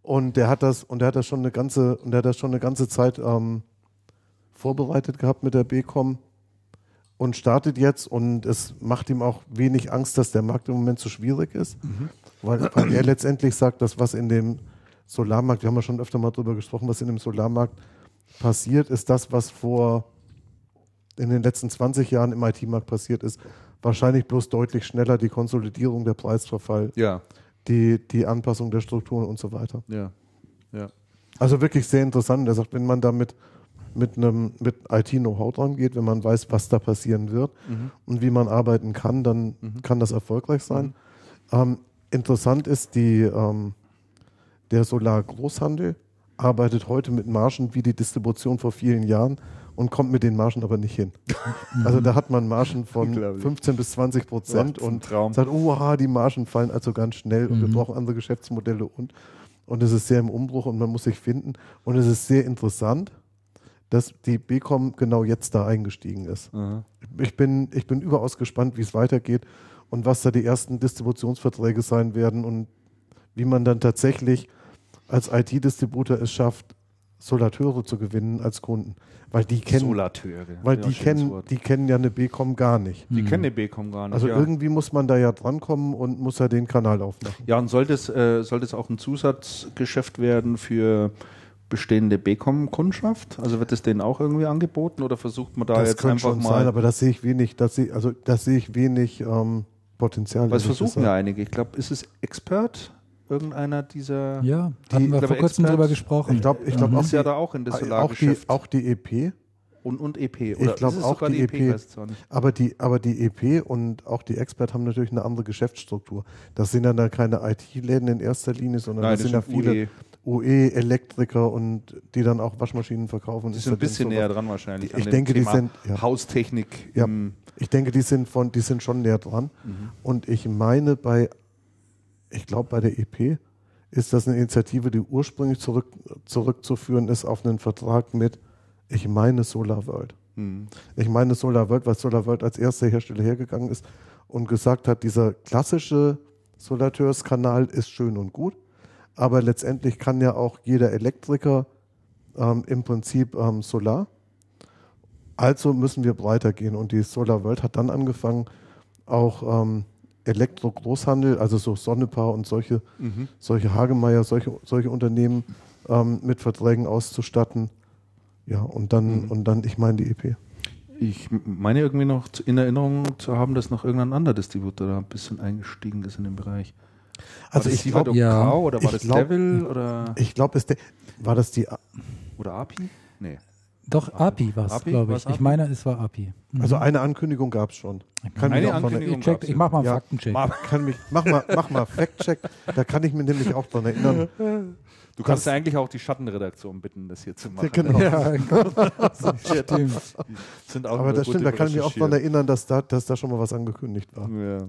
Speaker 2: Und der hat das, und der hat das schon eine ganze, und der hat das schon eine ganze Zeit ähm, vorbereitet gehabt mit der BCom. Und startet jetzt und es macht ihm auch wenig Angst, dass der Markt im Moment zu schwierig ist, mhm. weil, weil, er letztendlich sagt, dass was in dem Solarmarkt, wir haben ja schon öfter mal drüber gesprochen, was in dem Solarmarkt passiert, ist das, was vor in den letzten 20 Jahren im IT-Markt passiert ist, wahrscheinlich bloß deutlich schneller die Konsolidierung, der Preisverfall,
Speaker 1: ja.
Speaker 2: die, die Anpassung der Strukturen und so weiter.
Speaker 1: Ja. Ja.
Speaker 2: Also wirklich sehr interessant. Er sagt, wenn man damit mit einem mit IT-Know-how dran geht, wenn man weiß, was da passieren wird mhm. und wie man arbeiten kann, dann mhm. kann das erfolgreich sein. Mhm. Ähm, interessant ist, die, ähm, der Solar-Großhandel arbeitet heute mit Margen wie die Distribution vor vielen Jahren und kommt mit den Margen aber nicht hin. Also da hat man Margen von 15 bis 20 Prozent und
Speaker 1: Traum.
Speaker 2: sagt, oh, die Margen fallen also ganz schnell und wir mhm. brauchen andere Geschäftsmodelle und und es ist sehr im Umbruch und man muss sich finden und es ist sehr interessant, dass die BCom genau jetzt da eingestiegen ist. Ich bin, ich bin überaus gespannt, wie es weitergeht und was da die ersten Distributionsverträge sein werden und wie man dann tatsächlich als IT-Distributor es schafft, Solateure zu gewinnen als Kunden. Weil die kennen,
Speaker 1: Solateure.
Speaker 2: Weil die kennen, die kennen ja eine BCom gar nicht.
Speaker 1: Die mhm. kennen eine BCom gar nicht.
Speaker 2: Also ja. irgendwie muss man da ja drankommen und muss ja den Kanal aufmachen.
Speaker 1: Ja, und sollte es, äh, sollte es auch ein Zusatzgeschäft werden für bestehende BCom-Kundschaft? Also wird es denen auch irgendwie angeboten oder versucht man da
Speaker 2: das
Speaker 1: jetzt einfach
Speaker 2: schon
Speaker 1: mal.
Speaker 2: Sein, aber das sehe ich wenig, das sehe, also das sehe ich wenig ähm, Potenzial.
Speaker 1: Was versuchen ja einige? Ich glaube, ist es Expert? irgendeiner dieser.
Speaker 3: Ja, die, haben wir vor kurzem drüber gesprochen.
Speaker 2: Ich glaube, ich glaube
Speaker 1: mhm. auch, ist ja da auch in das
Speaker 2: Solargeschäft. Auch die, auch die EP.
Speaker 1: Und, und EP.
Speaker 2: Oder ich glaube auch die, die EP. EP aber, die, aber die EP und auch die Expert haben natürlich eine andere Geschäftsstruktur. Das sind dann keine IT-Läden in erster Linie, sondern
Speaker 1: Nein,
Speaker 2: das, das sind ja viele UE-Elektriker und die dann auch Waschmaschinen verkaufen.
Speaker 1: Die sind ein bisschen näher dran wahrscheinlich.
Speaker 2: Die, ich denke, Thema die sind
Speaker 1: ja. Haustechnik.
Speaker 2: Ja, ich denke, die sind von, die sind schon näher dran. Mhm. Und ich meine, bei ich glaube, bei der EP ist das eine Initiative, die ursprünglich zurück, zurückzuführen ist auf einen Vertrag mit, ich meine, Solar World. Mhm. Ich meine Solar World, weil Solar World als erster Hersteller hergegangen ist und gesagt hat, dieser klassische Solateurskanal ist schön und gut, aber letztendlich kann ja auch jeder Elektriker ähm, im Prinzip ähm, Solar. Also müssen wir breiter gehen und die Solar World hat dann angefangen, auch ähm, Elektro-Großhandel, also so Sonnepaar und solche, mhm. solche Hagemeyer, solche, solche Unternehmen ähm, mit Verträgen auszustatten. Ja, und dann, mhm. und dann, ich meine die EP.
Speaker 1: Ich meine irgendwie noch in Erinnerung zu haben, dass noch irgendein anderer Distributor da ein bisschen eingestiegen ist in den Bereich.
Speaker 2: Also ich glaube, ja.
Speaker 1: oder war das glaub, Devil oder?
Speaker 2: Ich glaube, war das die
Speaker 1: oder API?
Speaker 3: Nee. Doch, API war es, glaube ich. Ich meine, es war API.
Speaker 2: Mhm. Also eine Ankündigung gab es schon.
Speaker 3: Kann eine Ankündigung ich, check, ich mach mal einen ja, Faktencheck.
Speaker 2: Kann mich, mach, mal, mach mal Fact-Check. Da kann ich mir nämlich auch dran erinnern.
Speaker 1: Du kannst ja eigentlich auch die Schattenredaktion bitten, das hier zu machen.
Speaker 2: Genau. Ja,
Speaker 3: stimmt.
Speaker 2: Sind auch Aber das stimmt, da kann ich mich auch daran erinnern, dass da, dass da schon mal was angekündigt war.
Speaker 1: Ja.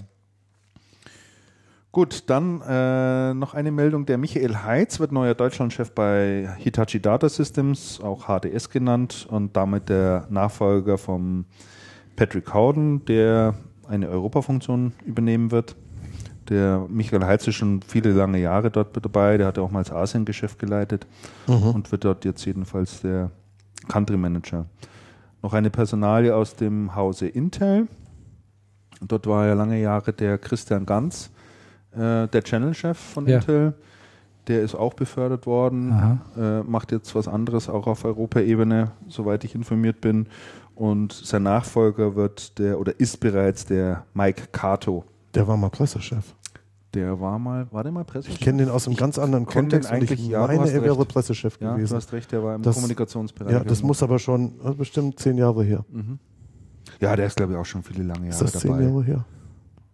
Speaker 1: Gut, dann äh, noch eine Meldung. Der Michael Heitz wird neuer Deutschlandchef bei Hitachi Data Systems, auch HDS genannt, und damit der Nachfolger von Patrick Howden, der eine Europafunktion übernehmen wird. Der Michael Heitz ist schon viele lange Jahre dort dabei. Der hat ja auch mal das Asien-Geschäft geleitet mhm. und wird dort jetzt jedenfalls der Country Manager. Noch eine Personalie aus dem Hause Intel. Dort war ja lange Jahre der Christian Ganz äh, der Channel-Chef von ja. Intel. Der ist auch befördert worden, äh, macht jetzt was anderes, auch auf Europaebene, soweit ich informiert bin. Und sein Nachfolger wird der, oder ist bereits der Mike Cato.
Speaker 2: Der war mal Pressechef.
Speaker 1: Der war mal, war der mal
Speaker 2: Pressechef? Ich kenne den aus einem ganz anderen Kontext und ich ja, meine, er wäre Pressechef
Speaker 1: ja,
Speaker 2: gewesen.
Speaker 1: Du hast recht, der war im
Speaker 2: das,
Speaker 1: Kommunikationsbereich.
Speaker 2: Ja, das muss aber schon bestimmt zehn Jahre her.
Speaker 1: Mhm. Ja, der ist glaube ich auch schon viele lange Jahre
Speaker 2: ist das dabei. zehn Jahre her?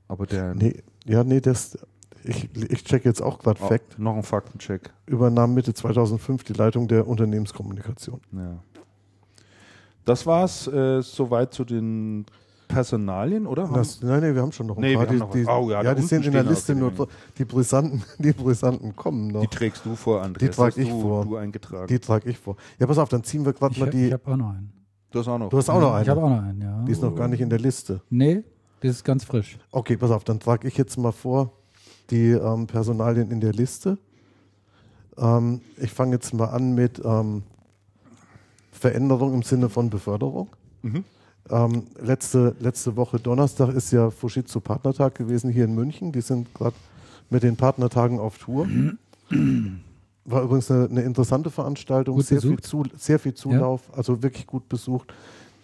Speaker 1: Aber der.
Speaker 2: Nee, ja, nee, das, ich, ich check jetzt auch gerade oh, Fact.
Speaker 1: Noch ein Faktencheck.
Speaker 2: Übernahm Mitte 2005 die Leitung der Unternehmenskommunikation.
Speaker 1: Ja. Das war's äh, soweit zu den Personalien, oder?
Speaker 2: Das, nein, nein, wir haben schon noch
Speaker 1: ein nee, paar.
Speaker 2: Die,
Speaker 1: noch
Speaker 2: die, oh, ja, ja die sind in der Liste nur die brisanten, die brisanten kommen noch.
Speaker 1: Die trägst du vor, Andreas.
Speaker 2: Die trage ich
Speaker 1: du,
Speaker 2: vor.
Speaker 1: Du eingetragen.
Speaker 2: Die trage ich vor. Ja, pass auf, dann ziehen wir gerade mal die.
Speaker 3: Ich habe auch noch einen.
Speaker 1: Du hast auch noch.
Speaker 2: Du hast auch noch einen.
Speaker 3: Ich habe auch noch einen, ja.
Speaker 2: Die ist noch gar nicht in der Liste.
Speaker 3: Nee, das ist ganz frisch.
Speaker 2: Okay, pass auf, dann trage ich jetzt mal vor die ähm, Personalien in der Liste. Ähm, ich fange jetzt mal an mit ähm, Veränderung im Sinne von Beförderung. Mhm. Ähm, letzte, letzte Woche Donnerstag ist ja Fujitsu Partnertag gewesen hier in München. Die sind gerade mit den Partnertagen auf Tour. War übrigens eine, eine interessante Veranstaltung, sehr viel, zu, sehr viel, Zulauf, ja. also wirklich gut besucht.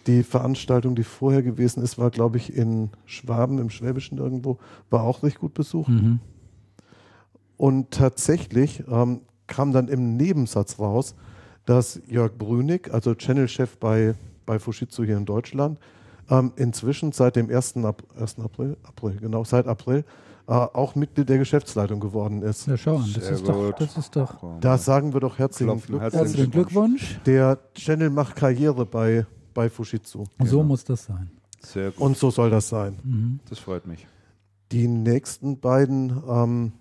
Speaker 2: Die Veranstaltung, die vorher gewesen ist, war, glaube ich, in Schwaben, im Schwäbischen irgendwo, war auch recht gut besucht. Mhm. Und tatsächlich ähm, kam dann im Nebensatz raus, dass Jörg Brünig, also Channel-Chef bei, bei Fujitsu hier in Deutschland, ähm, inzwischen seit dem 1. Ab 1. April, April, genau, seit April, äh, auch Mitglied der Geschäftsleitung geworden ist.
Speaker 3: Ja, schau an, das, ist doch, das ist doch.
Speaker 2: Da sagen wir doch herzlichen,
Speaker 3: Glückwunsch. herzlichen Glückwunsch.
Speaker 2: Der Channel macht Karriere bei, bei Fujitsu.
Speaker 3: Genau. So muss das sein.
Speaker 2: Sehr gut. Und so soll das sein.
Speaker 1: Mhm. Das freut mich.
Speaker 2: Die nächsten beiden ähm,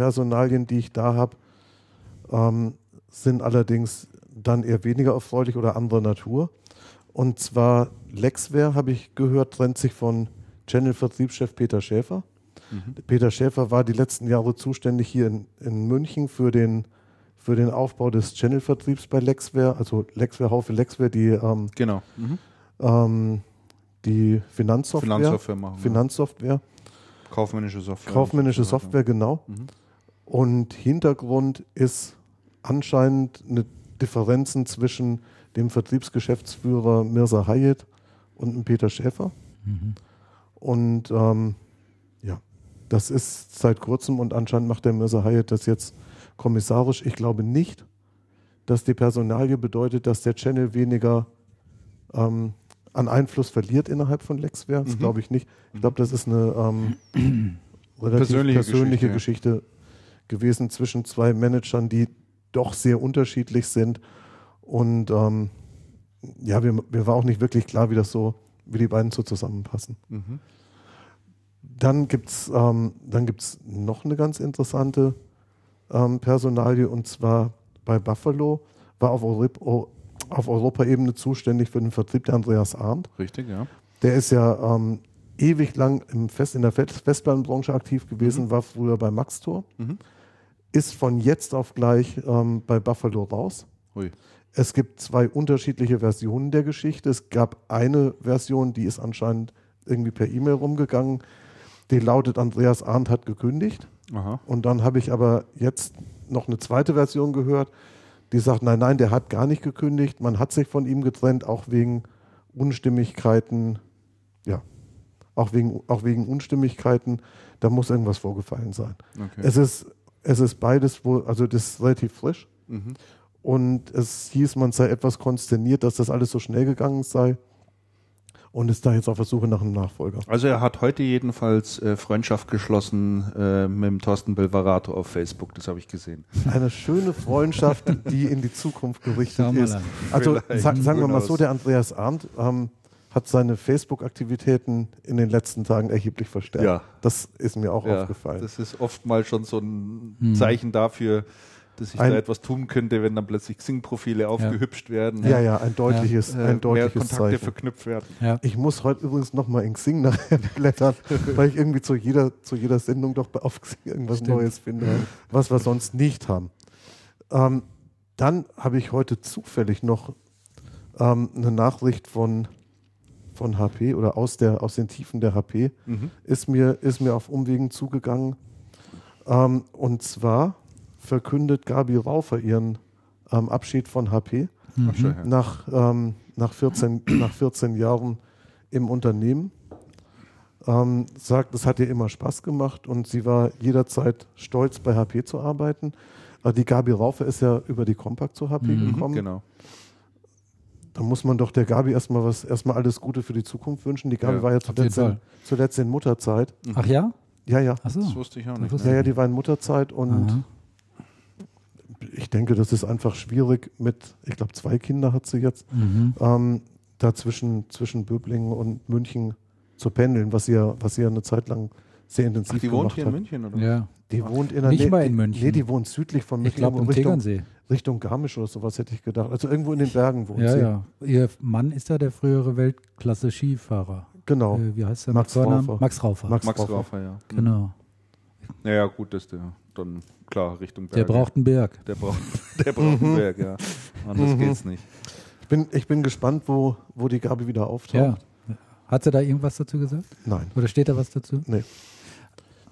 Speaker 2: Personalien, die ich da habe, ähm, sind allerdings dann eher weniger erfreulich oder anderer Natur. Und zwar Lexware, habe ich gehört, trennt sich von Channel-Vertriebschef Peter Schäfer. Mhm. Peter Schäfer war die letzten Jahre zuständig hier in, in München für den, für den Aufbau des Channel-Vertriebs bei Lexware, also Lexware, Haufe Lexware, die, ähm,
Speaker 1: genau. Mhm.
Speaker 2: ähm, die Finanzsoftware.
Speaker 1: Finanzsoftware machen.
Speaker 2: Finanzsoftware.
Speaker 1: Kaufmännische Software.
Speaker 2: Kaufmännische Software, genau. Mhm. Und Hintergrund ist anscheinend eine Differenzen zwischen dem Vertriebsgeschäftsführer Mirza Hayet und dem Peter Schäfer. Mhm. Und ähm, ja, das ist seit kurzem und anscheinend macht der Mirza Hayet das jetzt kommissarisch. Ich glaube nicht, dass die Personalie bedeutet, dass der Channel weniger ähm, an Einfluss verliert innerhalb von Lexware. Das mhm. glaube ich nicht. Ich glaube, das ist eine ähm, relativ persönliche, persönliche Geschichte. Geschichte gewesen zwischen zwei Managern, die doch sehr unterschiedlich sind. Und ähm, ja, mir, mir, war auch nicht wirklich klar, wie das so, wie die beiden so zusammenpassen. Mhm. Dann gibt es ähm, noch eine ganz interessante ähm, Personalie und zwar bei Buffalo war auf, Eurip auf Europaebene zuständig für den Vertrieb der Andreas Arndt.
Speaker 1: Richtig, ja.
Speaker 2: Der ist ja ähm, ewig lang im Fest, in der Festplanbranche aktiv gewesen, mhm. war früher bei Maxtor. Mhm ist von jetzt auf gleich ähm, bei Buffalo raus. Hui. Es gibt zwei unterschiedliche Versionen der Geschichte. Es gab eine Version, die ist anscheinend irgendwie per E-Mail rumgegangen. Die lautet, Andreas Arndt hat gekündigt. Aha. Und dann habe ich aber jetzt noch eine zweite Version gehört, die sagt, nein, nein, der hat gar nicht gekündigt. Man hat sich von ihm getrennt, auch wegen Unstimmigkeiten. Ja, auch wegen, auch wegen Unstimmigkeiten. Da muss irgendwas vorgefallen sein. Okay. Es ist es ist beides wohl, also das ist relativ frisch. Mhm. Und es hieß, man sei etwas konsterniert, dass das alles so schnell gegangen sei. Und ist da jetzt auf der Suche nach einem Nachfolger.
Speaker 1: Also er hat heute jedenfalls äh, Freundschaft geschlossen äh, mit dem Thorsten Belvarato auf Facebook, das habe ich gesehen.
Speaker 2: Eine schöne Freundschaft, die in die Zukunft gerichtet ist. Also sa sagen wir mal so, der Andreas Arndt ähm, hat seine Facebook-Aktivitäten in den letzten Tagen erheblich verstärkt. Ja. Das ist mir auch ja, aufgefallen.
Speaker 1: Das ist oftmals schon so ein hm. Zeichen dafür, dass ich ein, da etwas tun könnte, wenn dann plötzlich Xing-Profile aufgehübscht
Speaker 2: ja.
Speaker 1: werden.
Speaker 2: Ja, ja, ein deutliches, ja. ein deutliches mehr
Speaker 1: Kontakte
Speaker 2: Zeichen.
Speaker 1: verknüpft werden.
Speaker 2: Ja. Ich muss heute übrigens nochmal in Xing nachher blättern, weil ich irgendwie zu jeder, zu jeder Sendung doch auf Xing irgendwas Stimmt. Neues finde, was wir sonst nicht haben. Ähm, dann habe ich heute zufällig noch ähm, eine Nachricht von von HP oder aus, der, aus den Tiefen der HP mhm. ist, mir, ist mir auf Umwegen zugegangen. Ähm, und zwar verkündet Gabi Raufer ihren ähm, Abschied von HP mhm. nach, ähm, nach, 14, nach 14 Jahren im Unternehmen. Ähm, sagt, es hat ihr immer Spaß gemacht und sie war jederzeit stolz, bei HP zu arbeiten. Äh, die Gabi Raufer ist ja über die Compact zu HP mhm, gekommen.
Speaker 1: Genau
Speaker 2: da muss man doch der Gabi erstmal was, erstmal alles Gute für die Zukunft wünschen. Die Gabi ja, war ja zuletzt in, zuletzt in, Mutterzeit.
Speaker 3: Mhm. Ach ja?
Speaker 2: Ja, ja.
Speaker 1: So. Das wusste ich auch nicht.
Speaker 2: Ja, ja, die war in Mutterzeit und Aha. ich denke, das ist einfach schwierig mit, ich glaube, zwei Kinder hat sie jetzt, mhm. ähm, da zwischen, zwischen Böblingen und München zu pendeln, was sie ja, was sie ja eine Zeit lang sehr intensiv Ach,
Speaker 1: die
Speaker 2: wohnt
Speaker 1: hier
Speaker 2: in
Speaker 1: München, oder?
Speaker 3: Ja.
Speaker 2: Die wohnt in der
Speaker 3: Nicht mal in München.
Speaker 2: Nee, die wohnt südlich von München.
Speaker 3: Ich glaube, im Richtung, Tegernsee.
Speaker 2: Richtung Garmisch oder sowas hätte ich gedacht. Also irgendwo in den Bergen wohnt
Speaker 3: ja,
Speaker 2: sie.
Speaker 3: Ja, Ihr Mann ist ja der frühere Weltklasse-Skifahrer.
Speaker 2: Genau.
Speaker 3: Äh, wie heißt der?
Speaker 2: Max Raufer.
Speaker 3: Max Raufer.
Speaker 1: Max, Max Raufer. Raufer, ja.
Speaker 3: Genau.
Speaker 1: Naja, gut, dass der dann klar Richtung
Speaker 3: Berge. Der braucht einen Berg.
Speaker 1: Der braucht, der braucht einen Berg, ja. Anders mhm. geht's nicht.
Speaker 2: bin, ich bin gespannt, wo, wo die Gabi wieder auftaucht. Ja.
Speaker 3: Hat sie da irgendwas dazu gesagt?
Speaker 2: Nein.
Speaker 3: Oder steht da was dazu?
Speaker 2: Nee.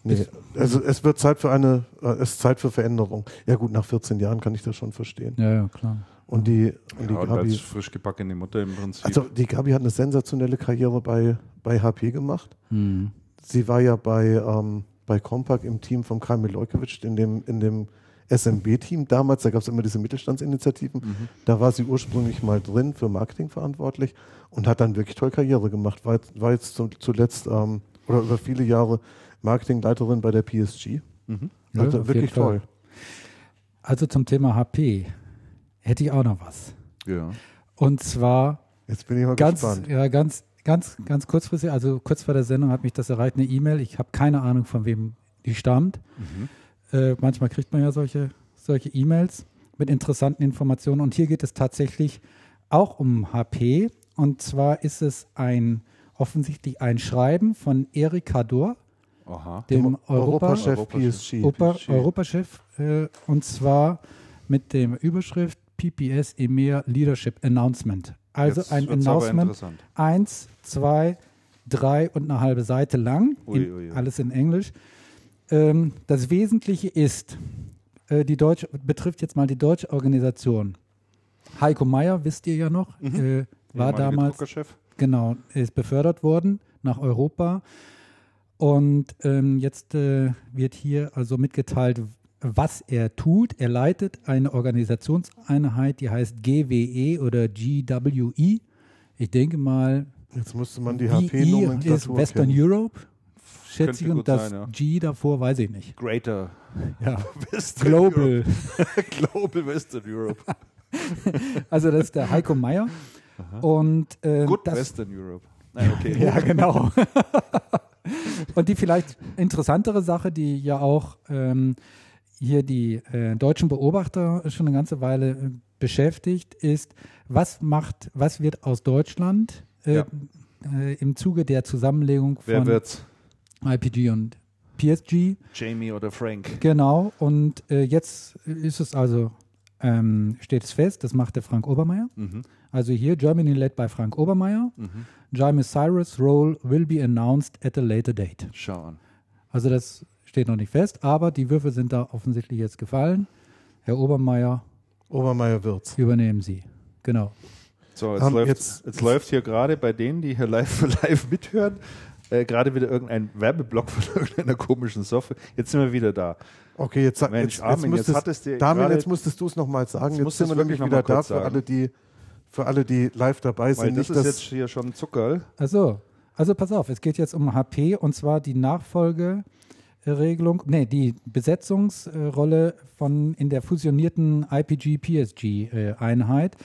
Speaker 2: Nee, also es wird Zeit für eine, äh, es ist Zeit für Veränderung. Ja gut, nach 14 Jahren kann ich das schon verstehen.
Speaker 3: Ja, ja, klar.
Speaker 2: Und die,
Speaker 1: und ja, die Gabi. Als frisch gebackene Mutter im Prinzip.
Speaker 2: Also die Gabi hat eine sensationelle Karriere bei, bei HP gemacht. Mhm. Sie war ja bei, ähm, bei Compaq im Team von Karl Milojkovic, in dem, in dem SMB-Team damals, da gab es immer diese Mittelstandsinitiativen, mhm. da war sie ursprünglich mal drin für Marketing verantwortlich und hat dann wirklich toll Karriere gemacht. War, war jetzt zuletzt ähm, oder über viele Jahre Marketingleiterin bei der PSG. Mhm. Also ja, wirklich toll.
Speaker 3: Also zum Thema HP hätte ich auch noch was.
Speaker 1: Ja.
Speaker 3: Und zwar
Speaker 2: Jetzt bin ich mal
Speaker 3: ganz,
Speaker 2: gespannt.
Speaker 3: Ja, ganz, ganz, ganz kurzfristig, also kurz vor der Sendung hat mich das erreicht, eine E-Mail. Ich habe keine Ahnung, von wem die stammt. Mhm. Äh, manchmal kriegt man ja solche solche E-Mails mit interessanten Informationen. Und hier geht es tatsächlich auch um HP. Und zwar ist es ein offensichtlich ein Schreiben von Erik Hador,
Speaker 1: Aha.
Speaker 3: dem
Speaker 2: Europa, Europachef PSG.
Speaker 3: Europa, Europachef, äh, und zwar mit dem Überschrift PPS EMEA Leadership Announcement. Also Jetzt ein Announcement, eins, zwei, drei und eine halbe Seite lang, ui, in, ui, ui. alles in Englisch. Ähm, das Wesentliche ist, äh, die deutsche, betrifft jetzt mal die deutsche Organisation. Heiko Meyer, wisst ihr ja noch, mhm. äh, war damals, genau, ist befördert worden nach Europa. Und ähm, jetzt äh, wird hier also mitgeteilt, was er tut. Er leitet eine Organisationseinheit, die heißt GWE oder GWE. Ich denke mal,
Speaker 2: jetzt musste man die HP-Nomenklatur
Speaker 3: ist Western kennen. Europe schätze ich, und das sein, ja. G davor weiß ich nicht.
Speaker 1: Greater
Speaker 3: ja. Western Global.
Speaker 1: Global Western Europe.
Speaker 3: also das ist der Heiko Meyer. Und, ähm,
Speaker 1: Good das, Western Europe. Nein, okay.
Speaker 3: ja, genau. Und die vielleicht interessantere Sache, die ja auch ähm, hier die äh, deutschen Beobachter schon eine ganze Weile äh, beschäftigt, ist, was macht, was wird aus Deutschland äh, ja. Äh, im Zuge der Zusammenlegung von? IPG und PSG.
Speaker 1: Jamie oder Frank.
Speaker 3: Genau, und äh, jetzt ist es also, ähm, steht es fest, das macht der Frank Obermeier. Mhm. Also hier Germany led by Frank Obermeier. Mhm. Jaime Cyrus' role will be announced at a later date.
Speaker 1: Schauen.
Speaker 3: Also das steht noch nicht fest, aber die Würfe sind da offensichtlich jetzt gefallen. Herr Obermeier.
Speaker 2: Obermeier wird's.
Speaker 3: Übernehmen Sie. Genau.
Speaker 1: So, jetzt, läuft, jetzt, jetzt läuft hier gerade bei denen, die hier live, live mithören, äh, gerade wieder irgendein Werbeblock von irgendeiner komischen Software. Jetzt sind wir wieder da.
Speaker 2: Okay, jetzt, Mensch, jetzt, Armin, jetzt, müsstest, jetzt Damin, jetzt musstest du es nochmal sagen. Jetzt, jetzt sind wir nämlich wieder da für alle, die, für alle, die live dabei sind. Weil
Speaker 1: das ist jetzt hier schon Zuckerl.
Speaker 3: Also, also pass auf, es geht jetzt um HP und zwar die Nachfolgeregelung, nee, die Besetzungsrolle von in der fusionierten IPG-PSG-Einheit. Äh,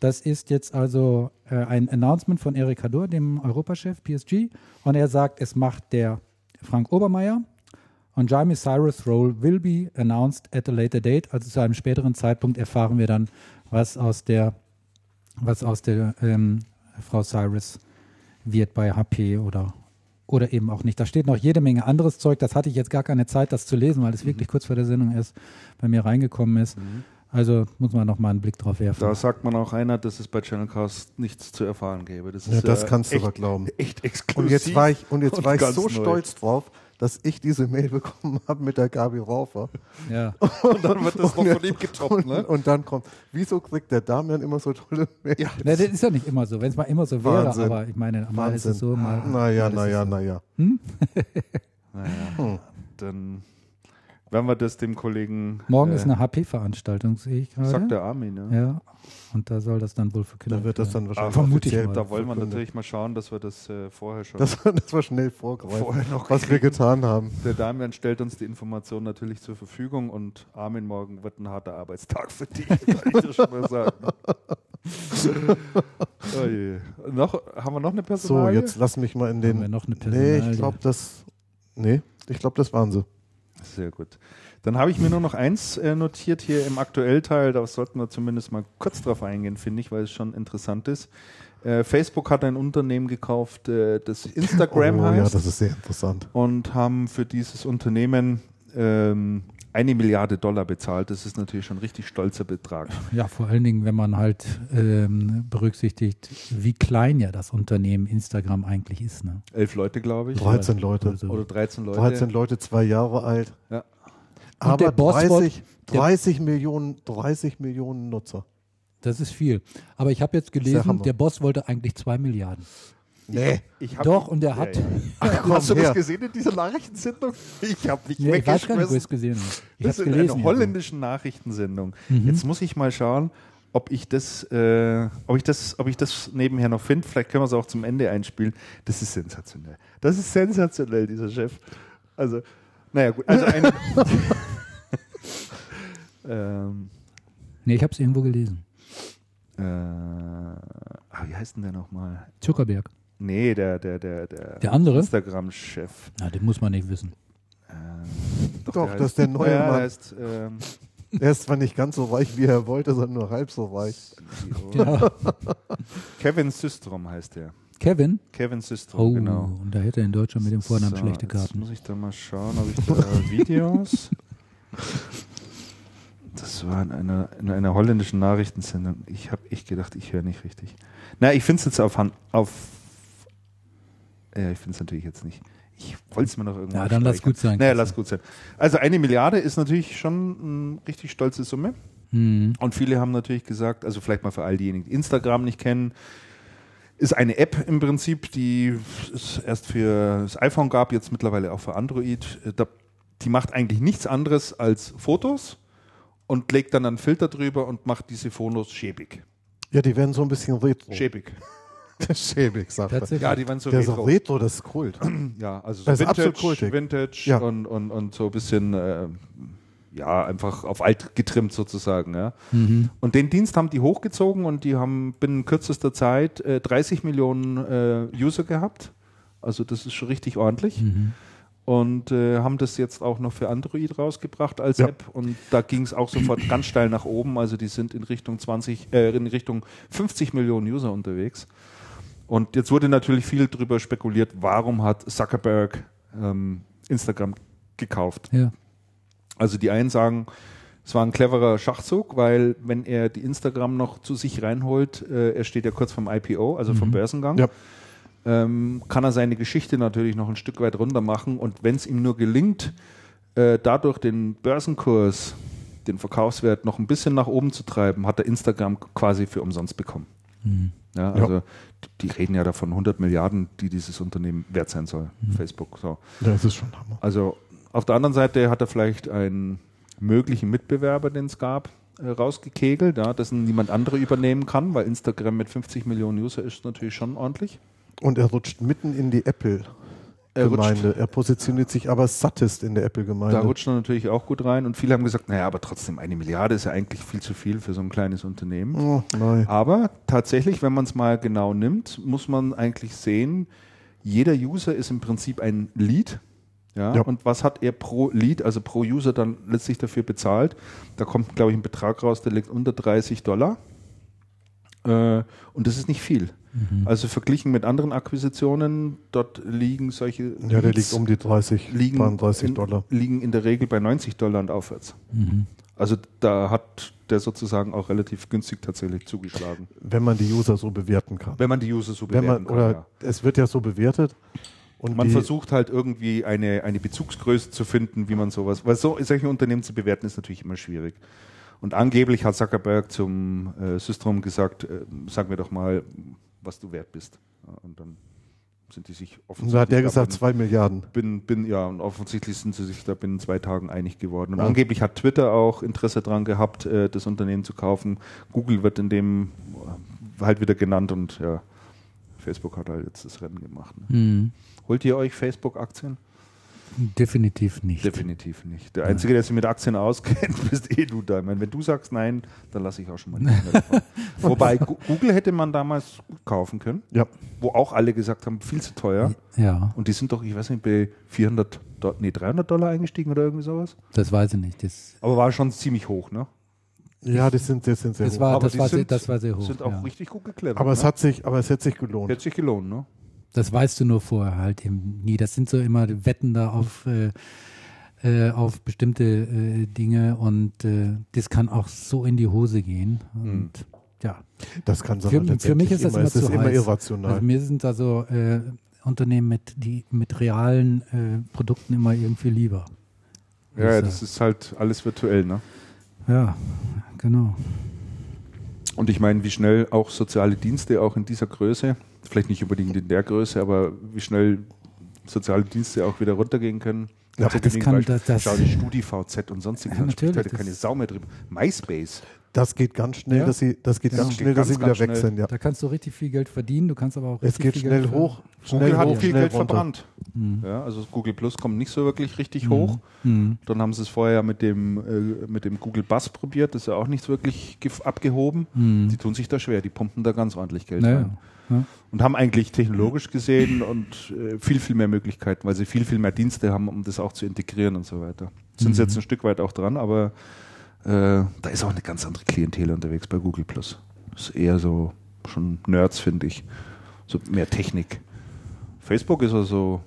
Speaker 3: das ist jetzt also äh, ein Announcement von Eric Hador, dem Europachef PSG. Und er sagt, es macht der Frank Obermeier. Und Jaime Cyrus' role will be announced at a later date. Also zu einem späteren Zeitpunkt erfahren wir dann, was aus der, was aus der ähm, Frau Cyrus wird bei HP oder, oder eben auch nicht. Da steht noch jede Menge anderes Zeug. Das hatte ich jetzt gar keine Zeit, das zu lesen, weil es mhm. wirklich kurz vor der Sendung erst bei mir reingekommen ist. Mhm. Also muss man noch mal einen Blick drauf werfen.
Speaker 1: Da sagt man auch einer, dass es bei Channelcast nichts zu erfahren gäbe. Das, ist
Speaker 2: ja, das kannst echt, du aber glauben.
Speaker 1: Echt exklusiv.
Speaker 2: Und jetzt war ich, und jetzt und war ich so neu. stolz drauf, dass ich diese Mail bekommen habe mit der Gabi Raufer.
Speaker 3: Ja.
Speaker 1: Und dann wird das noch von ihm getoppt, ne?
Speaker 2: Und dann kommt, wieso kriegt der Damian immer so tolle Mails? Ja,
Speaker 3: ne, das ist ja nicht immer so. Wenn es mal immer so wäre, Wahnsinn. aber ich meine, mal ist es so, mal.
Speaker 2: Naja, naja, naja.
Speaker 3: Hm?
Speaker 1: naja. Hm. Dann wenn wir das dem Kollegen.
Speaker 3: Morgen äh, ist eine HP-Veranstaltung, sehe ich gerade.
Speaker 1: Sagt der Armin, ne?
Speaker 3: Ja. Und da soll das dann wohl für
Speaker 2: Kinder. Da wird das dann wahrscheinlich.
Speaker 1: vermute ich mal. Da wollen wir natürlich mal schauen, dass wir das äh, vorher schon.
Speaker 2: Das, das war schnell vorgreifen, vorher noch was wir getan haben.
Speaker 1: Der Damian stellt uns die Information natürlich zur Verfügung und Armin, morgen wird ein harter Arbeitstag für dich, kann ich dir schon mal sagen. oh je. Noch, haben wir noch eine Personalie?
Speaker 2: So, jetzt lass mich mal in den. Haben
Speaker 3: wir noch eine Personalie?
Speaker 2: Nee, ich glaube, das. Nee, ich glaube, das waren sie.
Speaker 1: Sehr gut. Dann habe ich mir nur noch eins äh, notiert hier im Aktuellteil, da sollten wir zumindest mal kurz drauf eingehen, finde ich, weil es schon interessant ist. Äh, Facebook hat ein Unternehmen gekauft, äh, das Instagram
Speaker 2: oh,
Speaker 1: heißt.
Speaker 2: Ja, das ist sehr interessant.
Speaker 1: Und haben für dieses Unternehmen ähm, eine Milliarde Dollar bezahlt. Das ist natürlich schon ein richtig stolzer Betrag.
Speaker 3: Ja, vor allen Dingen, wenn man halt ähm, berücksichtigt, wie klein ja das Unternehmen Instagram eigentlich ist. Ne?
Speaker 1: Elf Leute, glaube ich.
Speaker 2: 13 Leute.
Speaker 1: Oder, oder 13 Leute.
Speaker 2: 13 Leute, zwei Jahre alt.
Speaker 1: Ja.
Speaker 2: Aber 30, 30, Millionen, 30 Millionen Nutzer.
Speaker 3: Das ist viel. Aber ich habe jetzt gelesen, der Boss wollte eigentlich zwei Milliarden.
Speaker 2: Nee.
Speaker 3: Ich Doch, und er hat. Ja, ja.
Speaker 1: Ach, komm, hast du her. das gesehen in dieser Nachrichtensendung? Ich habe mich
Speaker 3: nee, Ich weiß gar nicht, wo ich es gesehen habe.
Speaker 1: Ich das ist in einer holländischen Nachrichtensendung. Mhm. Jetzt muss ich mal schauen, ob ich das, äh, ob ich das, ob ich das nebenher noch finde. Vielleicht können wir es auch zum Ende einspielen. Das ist sensationell. Das ist sensationell, dieser Chef. Also, naja, gut. Also ein,
Speaker 3: ähm, nee, ich habe es irgendwo gelesen.
Speaker 1: Äh, ah, wie heißt denn der nochmal?
Speaker 3: Zuckerberg.
Speaker 1: Nee, der, der, der, der,
Speaker 3: der andere?
Speaker 1: Instagram-Chef.
Speaker 3: Na, den muss man nicht wissen.
Speaker 2: Ähm, doch, doch das ist der neue ja, Mann. Heißt, ähm, er ist zwar nicht ganz so reich, wie er wollte, sondern nur halb so reich.
Speaker 1: Ja. Kevin Systrom heißt der.
Speaker 3: Kevin?
Speaker 1: Kevin Systrom,
Speaker 3: oh,
Speaker 1: genau.
Speaker 3: Und da hätte er in Deutschland mit dem Vornamen so, schlechte Karten. Jetzt
Speaker 1: muss ich da mal schauen, ob ich da Videos. Das war in einer, in einer holländischen Nachrichtensendung. Ich habe echt gedacht, ich höre nicht richtig. Na, ich finde es jetzt auf, auf ja, ich finde es natürlich jetzt nicht. Ich wollte es mir noch irgendwann.
Speaker 3: Ja, dann lass gut sein.
Speaker 1: Naja, lass gut sein. Also eine Milliarde ist natürlich schon eine richtig stolze Summe.
Speaker 3: Mhm.
Speaker 1: Und viele haben natürlich gesagt, also vielleicht mal für all diejenigen, die Instagram nicht kennen, ist eine App im Prinzip, die es erst für das iPhone gab, jetzt mittlerweile auch für Android. Die macht eigentlich nichts anderes als Fotos und legt dann einen Filter drüber und macht diese Fotos schäbig.
Speaker 2: Ja, die werden so ein bisschen retro.
Speaker 1: Schäbig.
Speaker 2: Der schäbig, sagt er.
Speaker 1: Ja, die waren so
Speaker 2: der retro. ist retro, das ist Kult.
Speaker 1: ja, also so das Vintage, ist. Vintage ja. und, und, und so ein bisschen, äh, ja, einfach auf alt getrimmt sozusagen. Ja.
Speaker 3: Mhm.
Speaker 1: Und den Dienst haben die hochgezogen und die haben binnen kürzester Zeit äh, 30 Millionen äh, User gehabt. Also das ist schon richtig ordentlich.
Speaker 3: Mhm
Speaker 1: und äh, haben das jetzt auch noch für Android rausgebracht als ja. App und da ging es auch sofort ganz steil nach oben. Also die sind in Richtung 20, äh, in Richtung 50 Millionen User unterwegs. Und jetzt wurde natürlich viel darüber spekuliert, warum hat Zuckerberg ähm, Instagram gekauft.
Speaker 3: Ja.
Speaker 1: Also die einen sagen, es war ein cleverer Schachzug, weil wenn er die Instagram noch zu sich reinholt, äh, er steht ja kurz vom IPO, also mhm. vom Börsengang. Ja ähm, kann er seine Geschichte natürlich noch ein Stück weit runter machen. Und wenn es ihm nur gelingt, äh, dadurch den Börsenkurs, den Verkaufswert noch ein bisschen nach oben zu treiben, hat er Instagram quasi für umsonst bekommen.
Speaker 3: Mhm.
Speaker 1: Ja, also ja. die reden ja davon 100 Milliarden, die dieses Unternehmen wert sein soll, mhm. Facebook. So.
Speaker 2: Das ist schon Hammer.
Speaker 1: Also auf der anderen Seite hat er vielleicht einen möglichen Mitbewerber, den es gab, äh, rausgekegelt, ja, dessen niemand andere übernehmen kann, weil Instagram mit 50 Millionen User ist natürlich schon ordentlich.
Speaker 2: Und er rutscht mitten in die Apple. Gemeinde. Er, er positioniert sich aber sattest in der Apple-Gemeinde.
Speaker 1: Da rutscht er natürlich auch gut rein und viele haben gesagt, naja, aber trotzdem eine Milliarde ist ja eigentlich viel zu viel für so ein kleines Unternehmen.
Speaker 2: Oh,
Speaker 1: aber tatsächlich, wenn man es mal genau nimmt, muss man eigentlich sehen, jeder User ist im Prinzip ein Lead. Ja, ja. Und was hat er pro Lead, also pro User dann letztlich dafür bezahlt? Da kommt, glaube ich, ein Betrag raus, der liegt unter 30 Dollar. Äh, und das ist nicht viel. Mhm. Also verglichen mit anderen Akquisitionen, dort liegen solche.
Speaker 2: Ja, der liegt um die 30,
Speaker 1: liegen 32 Dollar. In, liegen in der Regel bei 90 Dollar und aufwärts.
Speaker 3: Mhm.
Speaker 1: Also da hat der sozusagen auch relativ günstig tatsächlich zugeschlagen.
Speaker 2: Wenn man die User so bewerten kann.
Speaker 1: Wenn man die User so bewerten man,
Speaker 2: kann. Oder ja. es wird ja so bewertet.
Speaker 1: Und man versucht halt irgendwie eine, eine Bezugsgröße zu finden, wie man sowas, weil so solche Unternehmen zu bewerten ist natürlich immer schwierig. Und angeblich hat Zuckerberg zum äh, Systrom gesagt, äh, sag mir doch mal, was du wert bist. Ja, und dann sind die sich offensichtlich.
Speaker 2: Und da hat der gesagt, zwei Milliarden.
Speaker 1: Bin, bin, ja, und offensichtlich sind sie sich da binnen zwei Tagen einig geworden. Und ja. angeblich hat Twitter auch Interesse daran gehabt, äh, das Unternehmen zu kaufen. Google wird in dem äh, halt wieder genannt und ja, Facebook hat halt jetzt das Rennen gemacht.
Speaker 3: Ne? Mhm.
Speaker 1: Holt ihr euch Facebook-Aktien?
Speaker 3: Definitiv nicht.
Speaker 1: Definitiv nicht. Der Einzige, der sich mit Aktien auskennt, bist eh du da. Ich meine, wenn du sagst nein, dann lasse ich auch schon mal nicht davon. Wobei Google hätte man damals kaufen können,
Speaker 2: ja.
Speaker 1: wo auch alle gesagt haben, viel zu teuer.
Speaker 3: Ja.
Speaker 1: Und die sind doch, ich weiß nicht, bei 400, nee, 300 Dollar eingestiegen oder irgendwie sowas.
Speaker 3: Das weiß ich nicht. Das
Speaker 1: Aber war schon ziemlich hoch, ne?
Speaker 2: Ja, das sind, das sind sehr
Speaker 3: das hoch. War, das, war sind, sehr, das war sehr hoch.
Speaker 1: sind auch ja. richtig gut geklettert.
Speaker 2: Aber, ne? es hat sich, aber es hätte sich gelohnt.
Speaker 1: Hätte sich gelohnt, ne?
Speaker 3: Das weißt du nur vorher halt eben nie. Das sind so immer Wetten da auf, äh, äh, auf bestimmte äh, Dinge und äh, das kann auch so in die Hose gehen.
Speaker 1: Hm.
Speaker 3: Und ja.
Speaker 2: Das kann
Speaker 3: für, für mich ist das immer,
Speaker 2: es ist
Speaker 3: zu
Speaker 2: immer
Speaker 3: heiß.
Speaker 2: irrational.
Speaker 3: Also mir sind also äh, Unternehmen mit, die, mit realen äh, Produkten immer irgendwie lieber.
Speaker 1: Ja,
Speaker 3: Also,
Speaker 1: das ist halt alles virtuell, ne?
Speaker 3: Ja, genau.
Speaker 1: Und ich meine, wie schnell auch soziale Dienste auch in dieser Größe, vielleicht nicht unbedingt in der Größe, aber wie schnell soziale Dienste auch wieder runtergehen können.
Speaker 3: Ja, das kann-
Speaker 1: Beispiele.
Speaker 3: das- das-
Speaker 1: Schau die StudiVZ und sonstiges.
Speaker 3: Ja,
Speaker 1: an, spricht heute keine Sau mehr drüber. MySpace.
Speaker 2: Das geht ganz schnell,
Speaker 3: Ja.
Speaker 2: dass sie, das geht
Speaker 1: Das
Speaker 2: ganz
Speaker 1: geht
Speaker 2: schnell, dass
Speaker 1: ganz,
Speaker 2: sie wieder
Speaker 1: ganz
Speaker 2: weg
Speaker 1: schnell.
Speaker 2: sind. Ja.
Speaker 3: Da kannst du richtig viel Geld verdienen, du kannst aber auch
Speaker 2: Es
Speaker 3: richtig
Speaker 2: geht
Speaker 3: viel
Speaker 2: schnell
Speaker 3: Geld
Speaker 2: hoch,
Speaker 1: Google
Speaker 2: schnell
Speaker 1: hat
Speaker 2: hoch,
Speaker 1: viel
Speaker 2: schnell
Speaker 1: Geld
Speaker 2: runter.
Speaker 1: verbrannt.
Speaker 3: Mhm.
Speaker 1: Ja, also Google Plus kommt nicht so wirklich richtig hoch.
Speaker 3: Mhm.
Speaker 1: Dann haben sie es vorher mit dem, äh, mit dem Google Buzz probiert, das ist ja auch nicht wirklich abgehoben.
Speaker 3: Mhm.
Speaker 1: Die tun sich da schwer, die pumpen da ganz ordentlich Geld
Speaker 3: Naja.
Speaker 1: rein.
Speaker 3: Ja.
Speaker 1: Und haben eigentlich technologisch gesehen und äh, viel, viel mehr Möglichkeiten, weil sie viel, viel mehr Dienste haben, um das auch zu integrieren und so weiter. Sind sie
Speaker 3: Mhm.
Speaker 1: jetzt ein Stück weit auch dran, aber äh, da ist auch eine ganz andere Klientel unterwegs bei Google Plus. Das ist eher so schon Nerds, finde ich. So mehr Technik. Facebook ist also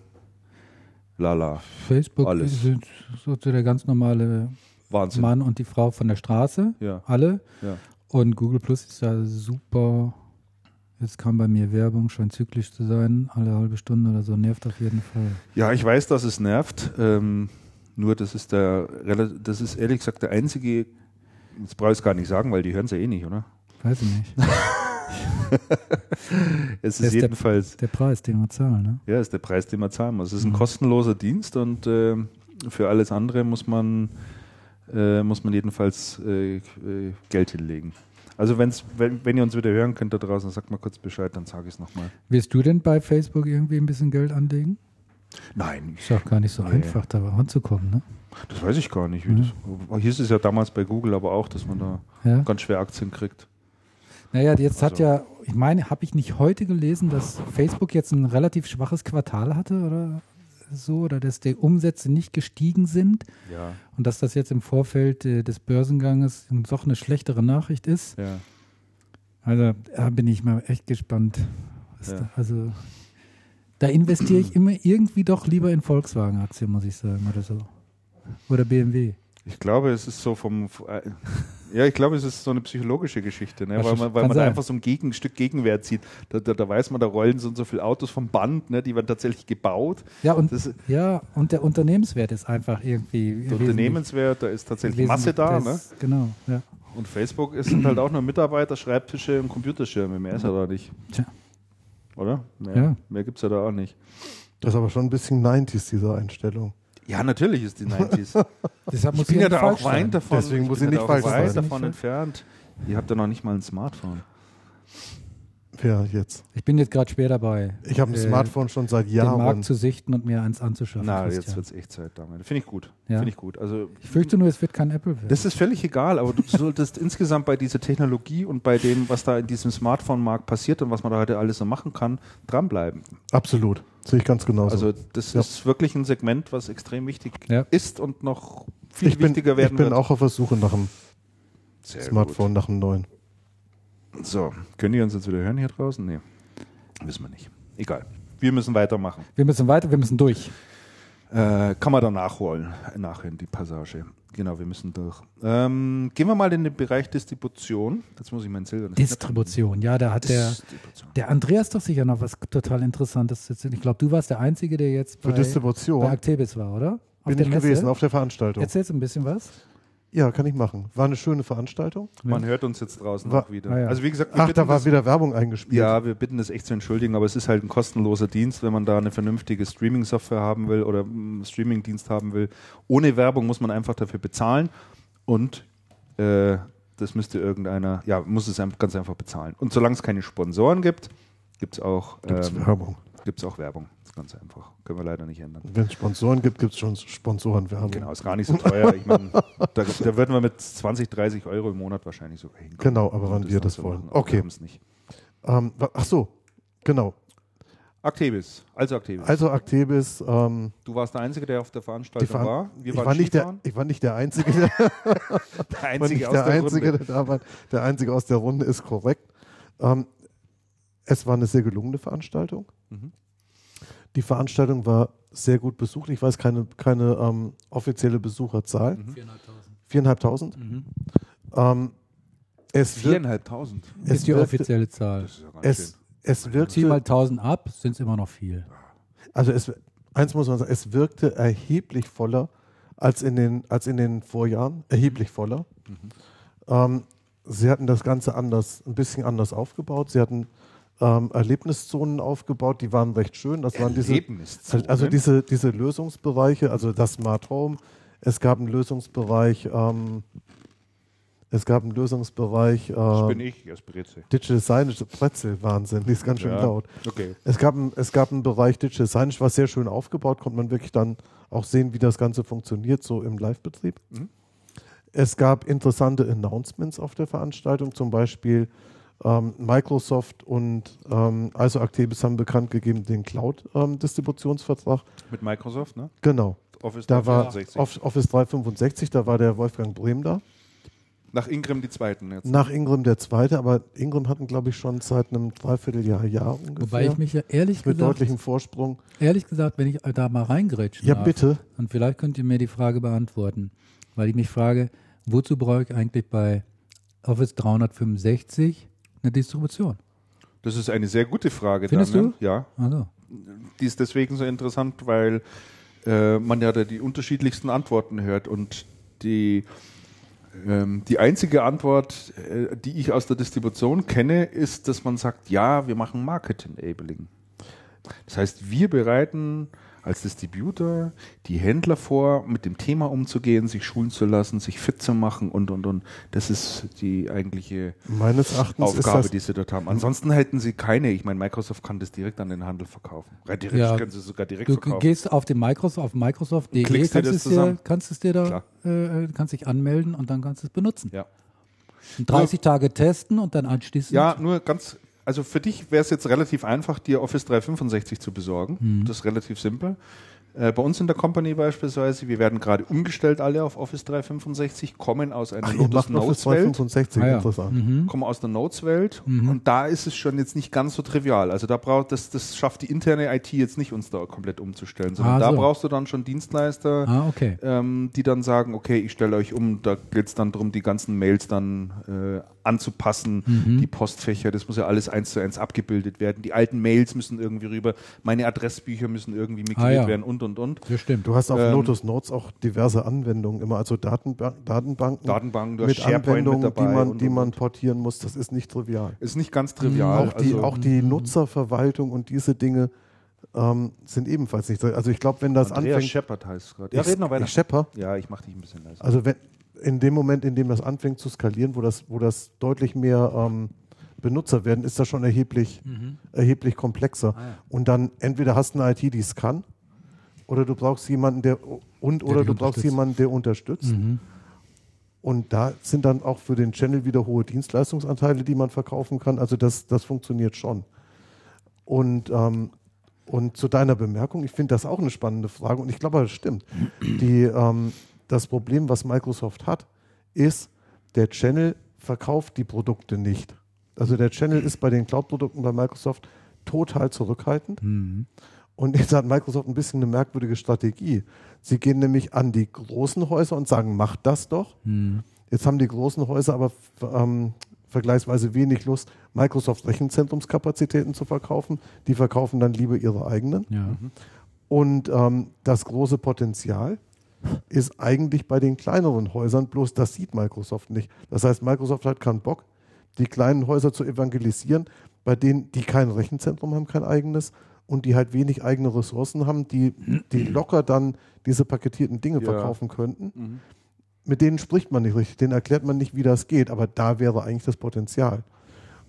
Speaker 1: lala.
Speaker 3: Facebook
Speaker 1: Alles.
Speaker 3: sind so der ganz normale
Speaker 1: Wahnsinn.
Speaker 3: Mann und die Frau von der Straße,
Speaker 1: Ja,
Speaker 3: alle.
Speaker 1: ja.
Speaker 3: Und Google Plus ist ja super. Jetzt kam bei mir Werbung, scheint zyklisch zu sein, alle halbe Stunde oder so, nervt auf jeden Fall.
Speaker 1: Ja, ich weiß, dass es nervt. Ähm, nur das ist der, das ist ehrlich gesagt der einzige, jetzt brauche ich es gar nicht sagen, weil die hören es ja eh nicht, oder?
Speaker 3: Weiß ich nicht.
Speaker 1: Es ist
Speaker 3: ist der-
Speaker 1: jedenfalls,
Speaker 3: Der Preis, den wir zahlen, ne?
Speaker 1: ja, ist der Preis, den man zahlen muss. Es ist ein
Speaker 3: Mhm.
Speaker 1: kostenloser Dienst und äh, für alles andere muss man, äh, muss man jedenfalls äh, äh, Geld hinlegen. Also wenn's, wenn, wenn ihr uns wieder hören könnt da draußen, sagt mal kurz Bescheid, dann sage ich es nochmal.
Speaker 3: Wirst du denn bei Facebook irgendwie ein bisschen Geld anlegen?
Speaker 1: Nein,
Speaker 3: Ist auch gar nicht so
Speaker 1: Nee.
Speaker 3: einfach, da ranzukommen, ne?
Speaker 1: das weiß ich gar nicht. Wie das, hier ist es ja damals bei Google aber auch, dass man da
Speaker 3: Ja.
Speaker 1: ganz schwer Aktien kriegt.
Speaker 3: Naja, jetzt hat
Speaker 1: Also-
Speaker 3: ja, ich meine, habe ich nicht heute gelesen, dass Facebook jetzt ein relativ schwaches Quartal hatte oder so, oder dass die Umsätze nicht gestiegen sind
Speaker 1: Ja,
Speaker 3: und dass das jetzt im Vorfeld äh, des Börsenganges doch eine schlechtere Nachricht ist.
Speaker 1: ja.
Speaker 3: Also da bin ich mal echt gespannt. Was
Speaker 1: Ja.
Speaker 3: da, also da investiere ich immer irgendwie doch lieber in Volkswagen-Aktien, muss ich sagen, oder so. Oder BMW.
Speaker 1: Ich glaube, es ist so vom. äh, Ja, ich glaube, es ist so eine psychologische Geschichte, ne? Weil man, weil man einfach so ein Gegen, Stück Gegenwert sieht. Da, da, da weiß man, da rollen so und so viele Autos vom Band, ne? die werden tatsächlich gebaut.
Speaker 3: Ja, und,
Speaker 1: Das,
Speaker 3: ja, und der Unternehmenswert ist einfach irgendwie.
Speaker 1: der Unternehmenswert, da ist tatsächlich Masse da.
Speaker 3: das-
Speaker 1: Ne?
Speaker 3: Genau, ja.
Speaker 1: Und Facebook ist, sind halt auch nur Mitarbeiter, Schreibtische und Computerschirme. Mehr ist ja da nicht.
Speaker 3: Tja.
Speaker 1: Oder? Mehr,
Speaker 3: Ja.
Speaker 1: mehr gibt es ja da auch nicht.
Speaker 2: Das ist aber schon ein bisschen 90s, diese Einstellung.
Speaker 1: Ja, natürlich ist die 90s.
Speaker 3: Deshalb
Speaker 1: ich
Speaker 3: muss
Speaker 1: bin
Speaker 3: sie
Speaker 1: ja da auch weit
Speaker 3: sein.
Speaker 1: davon.
Speaker 2: Deswegen
Speaker 1: ich
Speaker 2: muss
Speaker 1: bin
Speaker 2: sie
Speaker 1: ja
Speaker 2: nicht
Speaker 1: da auch
Speaker 2: falsch sein.
Speaker 1: davon entfernt. Ihr habt ja noch nicht mal ein Smartphone.
Speaker 2: Ja, jetzt.
Speaker 3: Ich bin jetzt gerade schwer dabei,
Speaker 2: Ich habe ein
Speaker 3: Äh,
Speaker 2: Smartphone schon seit
Speaker 3: den
Speaker 2: Jahren.
Speaker 3: Markt zu sichten und mir eins anzuschaffen.
Speaker 1: Na,
Speaker 3: Christian.
Speaker 1: jetzt wird es echt Zeit damit. Finde ich gut.
Speaker 3: Ja.
Speaker 1: Finde ich gut. Also
Speaker 3: ich fürchte nur, es wird kein Apple werden.
Speaker 1: Das ist völlig egal, aber du solltest insgesamt bei dieser Technologie und bei dem, was da in diesem Smartphone-Markt passiert und was man da heute alles so machen kann, dranbleiben.
Speaker 2: Absolut. Sehe ich ganz genauso.
Speaker 1: Also das
Speaker 2: Ja.
Speaker 1: ist wirklich ein Segment, was extrem wichtig
Speaker 3: Ja.
Speaker 1: ist und noch viel
Speaker 2: ich bin,
Speaker 1: wichtiger werden
Speaker 2: ich bin
Speaker 1: wird.
Speaker 2: auch auf der Suche nach einem
Speaker 1: Sehr
Speaker 2: Smartphone, nach einem neuen.
Speaker 1: So, können die uns jetzt wieder hören hier draußen? Nee, wissen wir nicht. Egal. Wir müssen weitermachen.
Speaker 3: wir müssen weiter, wir müssen durch.
Speaker 1: Äh, kann man dann nachholen, nachhören, die Passage. Genau, wir müssen durch. Ähm, gehen wir mal in den Bereich Distribution. Jetzt muss ich meinen Silber.
Speaker 3: Distribution, ja, da hat der,
Speaker 1: Distribution.
Speaker 3: der Andreas doch sicher noch was total Interessantes. Ich glaube, du warst der Einzige, der jetzt
Speaker 2: Für
Speaker 3: bei,
Speaker 2: Distribution
Speaker 3: bei Actebis war, oder? Auf
Speaker 2: bin ich
Speaker 3: Messe?
Speaker 2: gewesen, auf der Veranstaltung.
Speaker 3: Erzählst du ein bisschen was?
Speaker 2: Ja, kann ich machen. War eine schöne Veranstaltung.
Speaker 1: Man hört uns jetzt draußen
Speaker 2: War-
Speaker 1: auch wieder.
Speaker 3: Ah, ja.
Speaker 1: Also wie gesagt,
Speaker 2: Ach, da war
Speaker 1: das,
Speaker 2: wieder Werbung eingespielt.
Speaker 1: ja, wir bitten das echt zu entschuldigen, aber es ist halt ein kostenloser Dienst, wenn man da eine vernünftige Streaming-Software haben will oder einen Streaming-Dienst haben will. Ohne Werbung muss man einfach dafür bezahlen und äh, das müsste irgendeiner, ja, muss es ganz einfach bezahlen. Und solange es keine Sponsoren gibt, gibt es auch,
Speaker 2: Gibt's
Speaker 1: ähm,
Speaker 2: Werbung.
Speaker 1: Gibt's auch Werbung. Das ist ganz einfach. Können wir leider nicht ändern.
Speaker 2: Wenn es Sponsoren gibt, gibt es schon Sponsorenwerbung.
Speaker 1: Genau, ist gar nicht so teuer. Ich meine, da, da würden wir mit 20, 30 Euro im Monat wahrscheinlich sogar hinkommen.
Speaker 2: Genau, aber wann wir das wollen.
Speaker 1: machen.
Speaker 2: Okay.
Speaker 1: Wir nicht.
Speaker 2: Ähm, ach so, genau.
Speaker 1: Actebis, also Actebis.
Speaker 2: Also Actebis, ähm,
Speaker 1: du warst der Einzige, der auf der Veranstaltung
Speaker 2: Veran
Speaker 1: war. Wir
Speaker 2: ich, war nicht der, ich war nicht der Einzige, der,
Speaker 1: Einzige
Speaker 2: der,
Speaker 1: der
Speaker 2: Einzige
Speaker 1: Runde.
Speaker 2: der da war. Der Einzige aus der Runde ist korrekt. Ähm, es war eine sehr gelungene Veranstaltung.
Speaker 1: Mhm.
Speaker 2: Die Veranstaltung war sehr gut besucht. Ich weiß keine, keine ähm, offizielle Besucherzahl. Mhm. 4.500. Mhm. Ähm,
Speaker 1: es 4.500
Speaker 3: ist die offizielle Zahl.
Speaker 2: Ja es, es wirkte,
Speaker 3: Zieh mal 1000 ab, sind es immer noch viel.
Speaker 2: Also es, eins muss man sagen, es wirkte erheblich voller als in den, als in den Vorjahren, erheblich voller. Mhm. Ähm, sie hatten das Ganze anders, ein bisschen anders aufgebaut. Sie hatten ähm, Erlebniszonen aufgebaut, die waren recht schön. Das waren diese, also diese, diese Lösungsbereiche, also das Smart Home. Es gab einen Lösungsbereich, ähm, es gab einen Lösungsbereich. Äh,
Speaker 1: das bin ich, das Brezel.
Speaker 2: Digital Signage, Brezel, Wahnsinn, die ist ganz schön ja. laut.
Speaker 1: Okay.
Speaker 2: Es gab, ein, es gab einen Bereich Digital Signage, was sehr schön aufgebaut, konnte man wirklich dann auch sehen, wie das Ganze funktioniert, so im Live-Betrieb. Mhm. Es gab interessante Announcements auf der Veranstaltung, zum Beispiel ähm, Microsoft und ähm, ISO Actebis haben bekannt gegeben den Cloud-Distributionsvertrag. Ähm,
Speaker 1: Mit Microsoft, ne?
Speaker 2: Genau. Office da 365. war Office 365, da war der Wolfgang Brehm da.
Speaker 1: Nach Ingram die Zweiten jetzt.
Speaker 2: Nach Ingram der Zweite, aber Ingram hatten, glaube ich, schon seit einem Dreivierteljahr, Jahr ungefähr.
Speaker 3: Wobei ich mich ja ehrlich
Speaker 2: mit gesagt. Mit deutlichem Vorsprung.
Speaker 3: Ehrlich gesagt, wenn ich da mal reingrätschen
Speaker 2: Ja, darf, bitte.
Speaker 3: Und vielleicht könnt ihr mir die Frage beantworten. Weil ich mich frage, wozu brauche ich eigentlich bei Office 365 eine Distribution?
Speaker 1: Das ist eine sehr gute Frage.
Speaker 3: Findest dann,
Speaker 1: ne? du? Ja.
Speaker 3: Also.
Speaker 1: Die ist deswegen so interessant, weil äh, man ja da die unterschiedlichsten Antworten hört und die ähm, die einzige Antwort, äh, die ich aus der Distribution kenne, ist, dass man sagt, ja, wir machen Market-Enabling. Das heißt, wir bereiten als Distributor die Händler vor, mit dem Thema umzugehen, sich schulen zu lassen, sich fit zu machen und und und. Das ist die eigentliche
Speaker 2: Meines Erachtens
Speaker 1: Aufgabe, die sie dort haben. Ansonsten hätten sie keine. Ich meine, Microsoft kann das direkt an den Handel verkaufen.
Speaker 3: Theoretisch ja, können sie sogar direkt du verkaufen. Du gehst auf den Microsoft, auf Microsoft.de, kannst, es dir, kannst es dir da, äh, kannst dich anmelden und dann kannst du es benutzen.
Speaker 1: Ja.
Speaker 3: 30 nur, Tage testen und dann anschließend.
Speaker 1: Ja, nur ganz also für dich wäre es jetzt relativ einfach, dir Office 365 zu besorgen. Mhm. Das ist relativ simpel. Äh, bei uns in der Company beispielsweise, wir werden gerade umgestellt alle auf Office 365, kommen aus einer Ach,
Speaker 2: Lotus Notes Welt. 365,
Speaker 1: ah, ja. interessant. Mhm. Kommen aus der Notes Welt mhm. und da ist es schon jetzt nicht ganz so trivial. Also da braucht das, das schafft die interne IT jetzt nicht, uns da komplett umzustellen, sondern ah, da so. brauchst du dann schon Dienstleister,
Speaker 3: ah, okay.
Speaker 1: ähm, die dann sagen, okay, ich stelle euch um, da geht es dann darum, die ganzen Mails dann äh, anzupassen, mhm. die Postfächer, das muss ja alles eins zu eins abgebildet werden. Die alten Mails müssen irgendwie rüber, meine Adressbücher müssen irgendwie migriert ah, ja. werden und und und.
Speaker 2: Das stimmt. Du hast auf ähm, Lotus Notes auch diverse Anwendungen, immer also Datenba Datenbanken,
Speaker 1: Datenbanken
Speaker 2: mit Anwendungen, mit die man, und, die man und. portieren muss. Das ist nicht trivial.
Speaker 1: Ist nicht ganz trivial.
Speaker 2: Auch die, also, auch die Nutzerverwaltung und diese Dinge ähm, sind ebenfalls nicht. Also ich glaube, wenn das
Speaker 1: Andreas
Speaker 2: anfängt.
Speaker 1: Shepard heißt es gerade.
Speaker 2: Ja, red noch weiter. Ich Shepard?
Speaker 1: Ja, ich mache dich ein bisschen leiser.
Speaker 2: Also wenn in dem Moment, in dem das anfängt zu skalieren, wo das, wo das deutlich mehr ähm, Benutzer werden, ist das schon erheblich, mhm. erheblich komplexer. Ah, ja. Und dann entweder hast du eine IT, die es kann, oder du brauchst jemanden, der und oder du brauchst jemanden, der unterstützt. Mhm. Und da sind dann auch für den Channel wieder hohe Dienstleistungsanteile, die man verkaufen kann. Also das, das funktioniert schon. Und, ähm, und zu deiner Bemerkung, ich finde das auch eine spannende Frage und ich glaube, das stimmt. Die, ähm, das Problem, was Microsoft hat, ist, der Channel verkauft die Produkte nicht. Also der Channel ist bei den Cloud-Produkten bei Microsoft total zurückhaltend. Mhm. Und jetzt hat Microsoft ein bisschen eine merkwürdige Strategie. Sie gehen nämlich an die großen Häuser und sagen, macht das doch. Mhm. Jetzt haben die großen Häuser aber ähm, vergleichsweise wenig Lust, Microsoft Rechenzentrumskapazitäten zu verkaufen. Die verkaufen dann lieber ihre eigenen.
Speaker 3: Ja.
Speaker 2: Und ähm, das große Potenzial ist eigentlich bei den kleineren Häusern, bloß das sieht Microsoft nicht. Das heißt, Microsoft hat keinen Bock, die kleinen Häuser zu evangelisieren, bei denen die kein Rechenzentrum haben, kein eigenes und die halt wenig eigene Ressourcen haben, die, die locker dann diese paketierten Dinge ja. verkaufen könnten. Mhm. Mit denen spricht man nicht richtig, denen erklärt man nicht, wie das geht, aber da wäre eigentlich das Potenzial.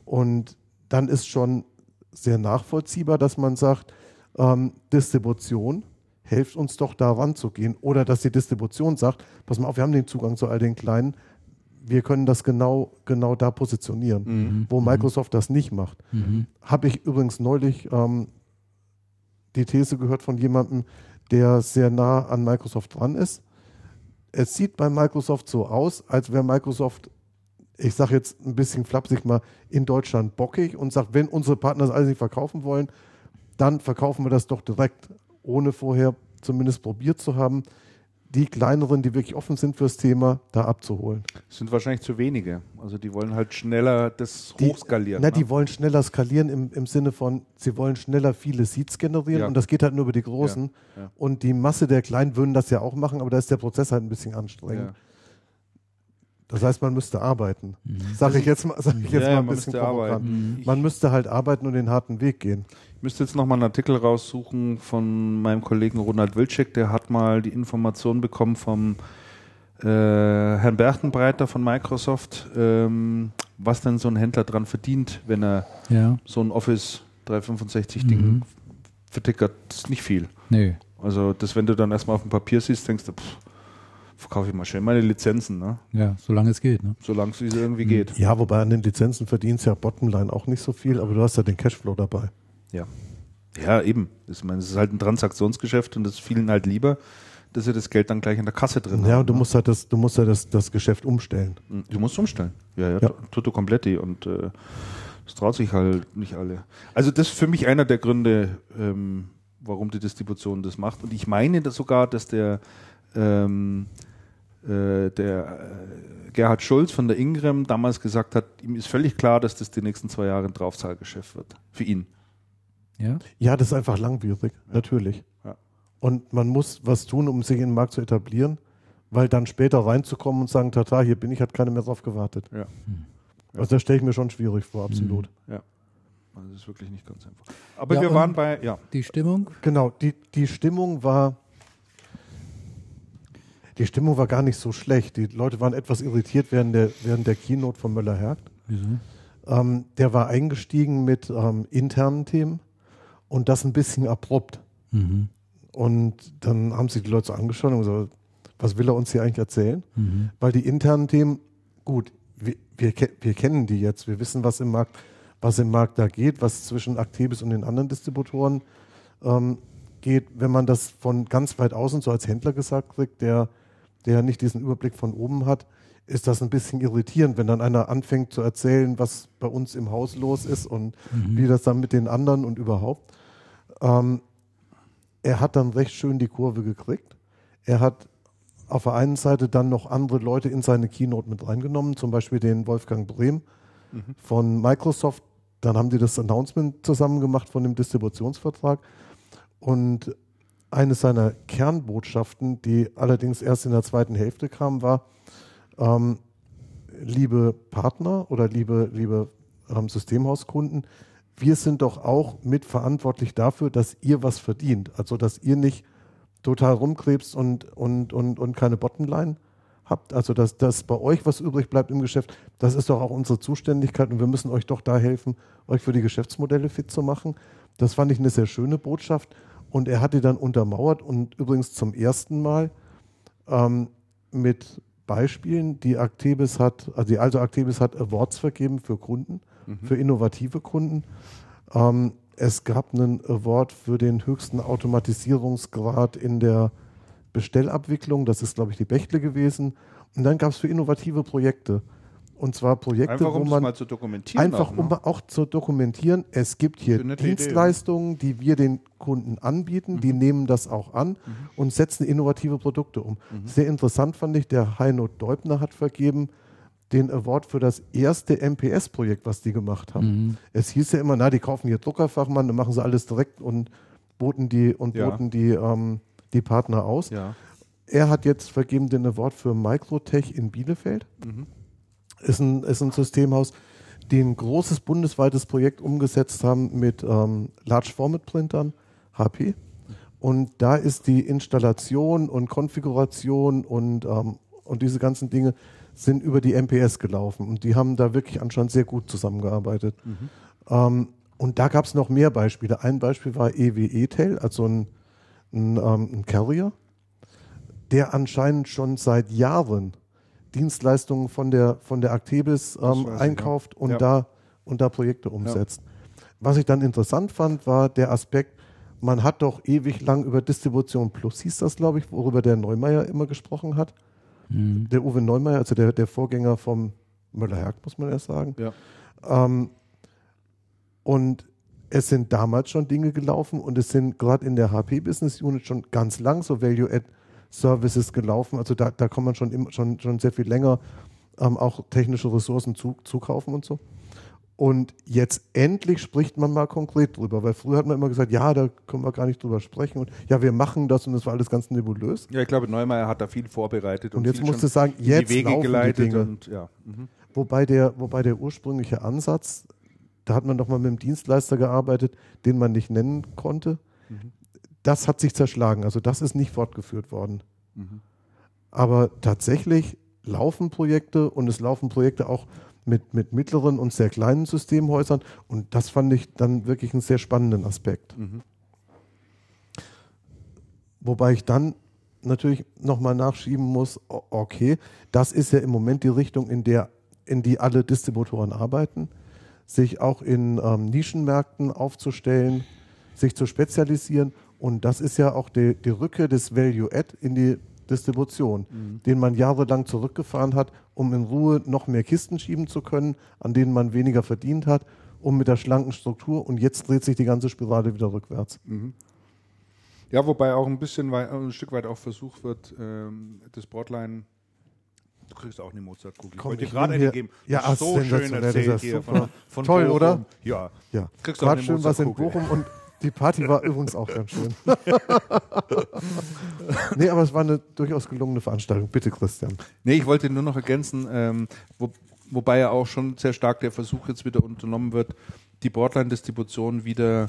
Speaker 2: Und dann ist schon sehr nachvollziehbar, dass man sagt, ähm, Distribution, helft uns doch da ranzugehen. Oder dass die Distribution sagt, pass mal auf, wir haben den Zugang zu all den Kleinen, wir können das genau, genau da positionieren, mhm. wo Microsoft mhm. das nicht macht. Mhm. Habe ich übrigens neulich ähm, die These gehört von jemandem, der sehr nah an Microsoft dran ist. Es sieht bei Microsoft so aus, als wäre Microsoft, ich sage jetzt ein bisschen flapsig mal, in Deutschland bockig und sagt, wenn unsere Partner das alles nicht verkaufen wollen, dann verkaufen wir das doch direkt, ohne vorher zumindest probiert zu haben, die kleineren, die wirklich offen sind fürs Thema, da abzuholen.
Speaker 1: Das sind wahrscheinlich zu wenige. Also die wollen halt schneller das die, hochskalieren.
Speaker 2: Na, ne? die wollen schneller skalieren im, im Sinne von, sie wollen schneller viele Seeds generieren ja. und das geht halt nur über die großen. Ja. Ja. Und die Masse der Kleinen würden das ja auch machen, aber da ist der Prozess halt ein bisschen anstrengend. Das heißt, man müsste arbeiten. Mhm. Sag ich jetzt mal, sag ich jetzt mal ein bisschen provokant. Mhm. Man müsste halt arbeiten und den harten Weg gehen.
Speaker 1: Ich müsste jetzt nochmal einen Artikel raussuchen von meinem Kollegen Ronald Wilczek, der hat mal die Information bekommen vom äh, Herrn Berchtenbreiter von Microsoft, ähm, was denn so ein Händler dran verdient, wenn er ja. so ein Office 365-Ding mhm. vertickert. Das ist nicht viel.
Speaker 3: Nee.
Speaker 1: Also, das, wenn du dann erstmal auf dem Papier siehst, denkst du, pff, verkaufe ich mal schnell meine Lizenzen. Ne?
Speaker 3: Ja, solange es geht. Ne?
Speaker 1: Solange es irgendwie geht.
Speaker 2: Ja, wobei an den Lizenzen verdienst ja Bottomline auch nicht so viel, aber du hast ja den Cashflow dabei.
Speaker 1: Ja. Ja, eben. Ich meine, es ist halt ein Transaktionsgeschäft und das ist vielen halt lieber, dass sie das Geld dann gleich in der Kasse drin
Speaker 2: ja, haben. Ja, und du ne? musst halt das, du musst ja das, das Geschäft umstellen.
Speaker 1: Hm, du musst umstellen. Ja, ja, ja. tutto completi und äh, das traut sich halt nicht alle. Also das ist für mich einer der Gründe, ähm, warum die Distribution das macht. Und ich meine dass sogar, dass der ähm, äh, der äh, Gerhard Schulz von der Ingram damals gesagt hat, ihm ist völlig klar, dass das die nächsten zwei Jahre ein Draufzahlgeschäft wird. Für ihn.
Speaker 2: Ja, ja das ist einfach langwierig, ja. natürlich. Ja. Und man muss was tun, um sich in den Markt zu etablieren, weil dann später reinzukommen und sagen, tata, hier bin ich, hat keiner mehr drauf gewartet. Ja. Hm. Also das stelle ich mir schon schwierig vor, absolut.
Speaker 1: Mhm. Ja. Also das ist wirklich nicht ganz einfach. Aber wir waren bei, ja.
Speaker 3: Die Stimmung?
Speaker 2: Genau, die, die Stimmung war die Stimmung war gar nicht so schlecht. Die Leute waren etwas irritiert während der, während der Keynote von Möller-Hergt. Ähm, der war eingestiegen mit ähm, internen Themen und das ein bisschen abrupt. Mhm. Und dann haben sich die Leute so angeschaut und gesagt, was will er uns hier eigentlich erzählen? Mhm. Weil die internen Themen, gut, wir, wir, wir, kennen die jetzt, wir wissen, was im Markt, was im Markt da geht, was zwischen Actebis und den anderen Distributoren ähm, geht. Wenn man das von ganz weit außen so als Händler gesagt kriegt, der der nicht diesen Überblick von oben hat, ist das ein bisschen irritierend, wenn dann einer anfängt zu erzählen, was bei uns im Haus los ist und mhm. wie das dann mit den anderen und überhaupt. Ähm, er hat dann recht schön die Kurve gekriegt. Er hat auf der einen Seite dann noch andere Leute in seine Keynote mit reingenommen, zum Beispiel den Wolfgang Brehm mhm. von Microsoft. Dann haben die das Announcement zusammen gemacht von dem Distributionsvertrag. Und eine seiner Kernbotschaften, die allerdings erst in der zweiten Hälfte kam, war, ähm, liebe Partner oder liebe, liebe ähm, Systemhauskunden, wir sind doch auch mitverantwortlich dafür, dass ihr was verdient. Also, dass ihr nicht total rumkrebst und, und, und, und keine Bottomline habt. Also, dass, dass bei euch was übrig bleibt im Geschäft, das ist doch auch unsere Zuständigkeit und wir müssen euch doch da helfen, euch für die Geschäftsmodelle fit zu machen. Das fand ich eine sehr schöne Botschaft. Und er hat die dann untermauert und übrigens zum ersten Mal ähm, mit Beispielen, die Actebis hat, also die also Actebis hat Awards vergeben für Kunden, mhm. für innovative Kunden. Ähm, es gab einen Award für den höchsten Automatisierungsgrad in der Bestellabwicklung. Das ist, glaube ich, die Bechtle gewesen. Und dann gab es für innovative Projekte. Und zwar Projekte,
Speaker 1: einfach,
Speaker 2: um wo man
Speaker 1: mal zu dokumentieren
Speaker 2: einfach auch, ne? um auch zu dokumentieren, es gibt hier Dienstleistungen, Idee. die wir den Kunden anbieten, mhm. die nehmen das auch an mhm. und setzen innovative Produkte um. Mhm. Sehr interessant fand ich, der Heino Deubner hat vergeben den Award für das erste MPS-Projekt, was die gemacht haben. Mhm. Es hieß ja immer, na, die kaufen hier Druckerfachmann, dann machen sie alles direkt und boten die und ja. boten die, ähm, die Partner aus. Ja. Er hat jetzt vergeben den Award für Microtech in Bielefeld. Mhm ist ein, ist ein Systemhaus, die ein großes bundesweites Projekt umgesetzt haben mit ähm, Large Format Printern, HP. Und da ist die Installation und Konfiguration und, ähm, und diese ganzen Dinge sind über die MPS gelaufen. Und die haben da wirklich anscheinend sehr gut zusammengearbeitet. Mhm. Ähm, und da gab es noch mehr Beispiele. Ein Beispiel war EWE-Tel, also ein, ein, ähm, ein Carrier, der anscheinend schon seit Jahren Dienstleistungen von der, von der Actebis ähm, einkauft ich, ja. und, ja. Da, und da Projekte umsetzt. Ja. Was ich dann interessant fand, war der Aspekt, man hat doch ewig lang über Distribution Plus, hieß das, glaube ich, worüber der Neumeier immer gesprochen hat. Mhm. Der Uwe Neumeier, also der, der Vorgänger vom Müller-Herg, muss man erst sagen. Ja. Ähm, und es sind damals schon Dinge gelaufen und es sind gerade in der HP Business Unit schon ganz lang so Value-Add Services gelaufen. Also da, da kann man schon, im, schon, schon sehr viel länger ähm, auch technische Ressourcen zu, zukaufen und so. Und jetzt endlich spricht man mal konkret drüber, weil früher hat man immer gesagt, ja, da können wir gar nicht drüber sprechen und ja, wir machen das und das war alles ganz nebulös.
Speaker 1: Ja, ich glaube, Neumeier hat da viel vorbereitet
Speaker 2: und, und jetzt musst du sagen, jetzt
Speaker 1: die Wege
Speaker 2: laufen
Speaker 1: geleitet
Speaker 2: die Dinge.
Speaker 1: und ja. Mhm.
Speaker 2: Wobei der, wobei der ursprüngliche Ansatz, da hat man doch mal mit einem Dienstleister gearbeitet, den man nicht nennen konnte. Mhm. Das hat sich zerschlagen. Also das ist nicht fortgeführt worden. Mhm. Aber tatsächlich laufen Projekte und es laufen Projekte auch mit, mit mittleren und sehr kleinen Systemhäusern. Und das fand ich dann wirklich einen sehr spannenden Aspekt. Mhm. Wobei ich dann natürlich nochmal nachschieben muss, okay, das ist ja im Moment die Richtung, in der in die alle Distributoren arbeiten, sich auch in ähm, Nischenmärkten aufzustellen, sich zu spezialisieren. Und das ist ja auch die, die Rückkehr des Value-Add in die Distribution, mhm. den man jahrelang zurückgefahren hat, um in Ruhe noch mehr Kisten schieben zu können, an denen man weniger verdient hat, um mit der schlanken Struktur. Und jetzt dreht sich die ganze Spirale wieder rückwärts. Mhm.
Speaker 1: Ja, wobei auch ein bisschen ein Stück weit auch versucht wird, ähm, das Broadline Du kriegst auch eine Mozartkugel.
Speaker 2: Ich wollte dir gerade eine geben.
Speaker 1: Ja, ach, so schön erzählt hier von,
Speaker 2: von Toll,
Speaker 1: Bochum.
Speaker 2: oder?
Speaker 1: Ja.
Speaker 2: ja. Kriegst Gerade schön was in Bochum und die Party war übrigens auch ganz schön. nee, aber es war eine durchaus gelungene Veranstaltung. Bitte, Christian.
Speaker 1: Nee, ich wollte nur noch ergänzen, ähm, wo, wobei ja auch schon sehr stark der Versuch jetzt wieder unternommen wird, die Boardline-Distribution wieder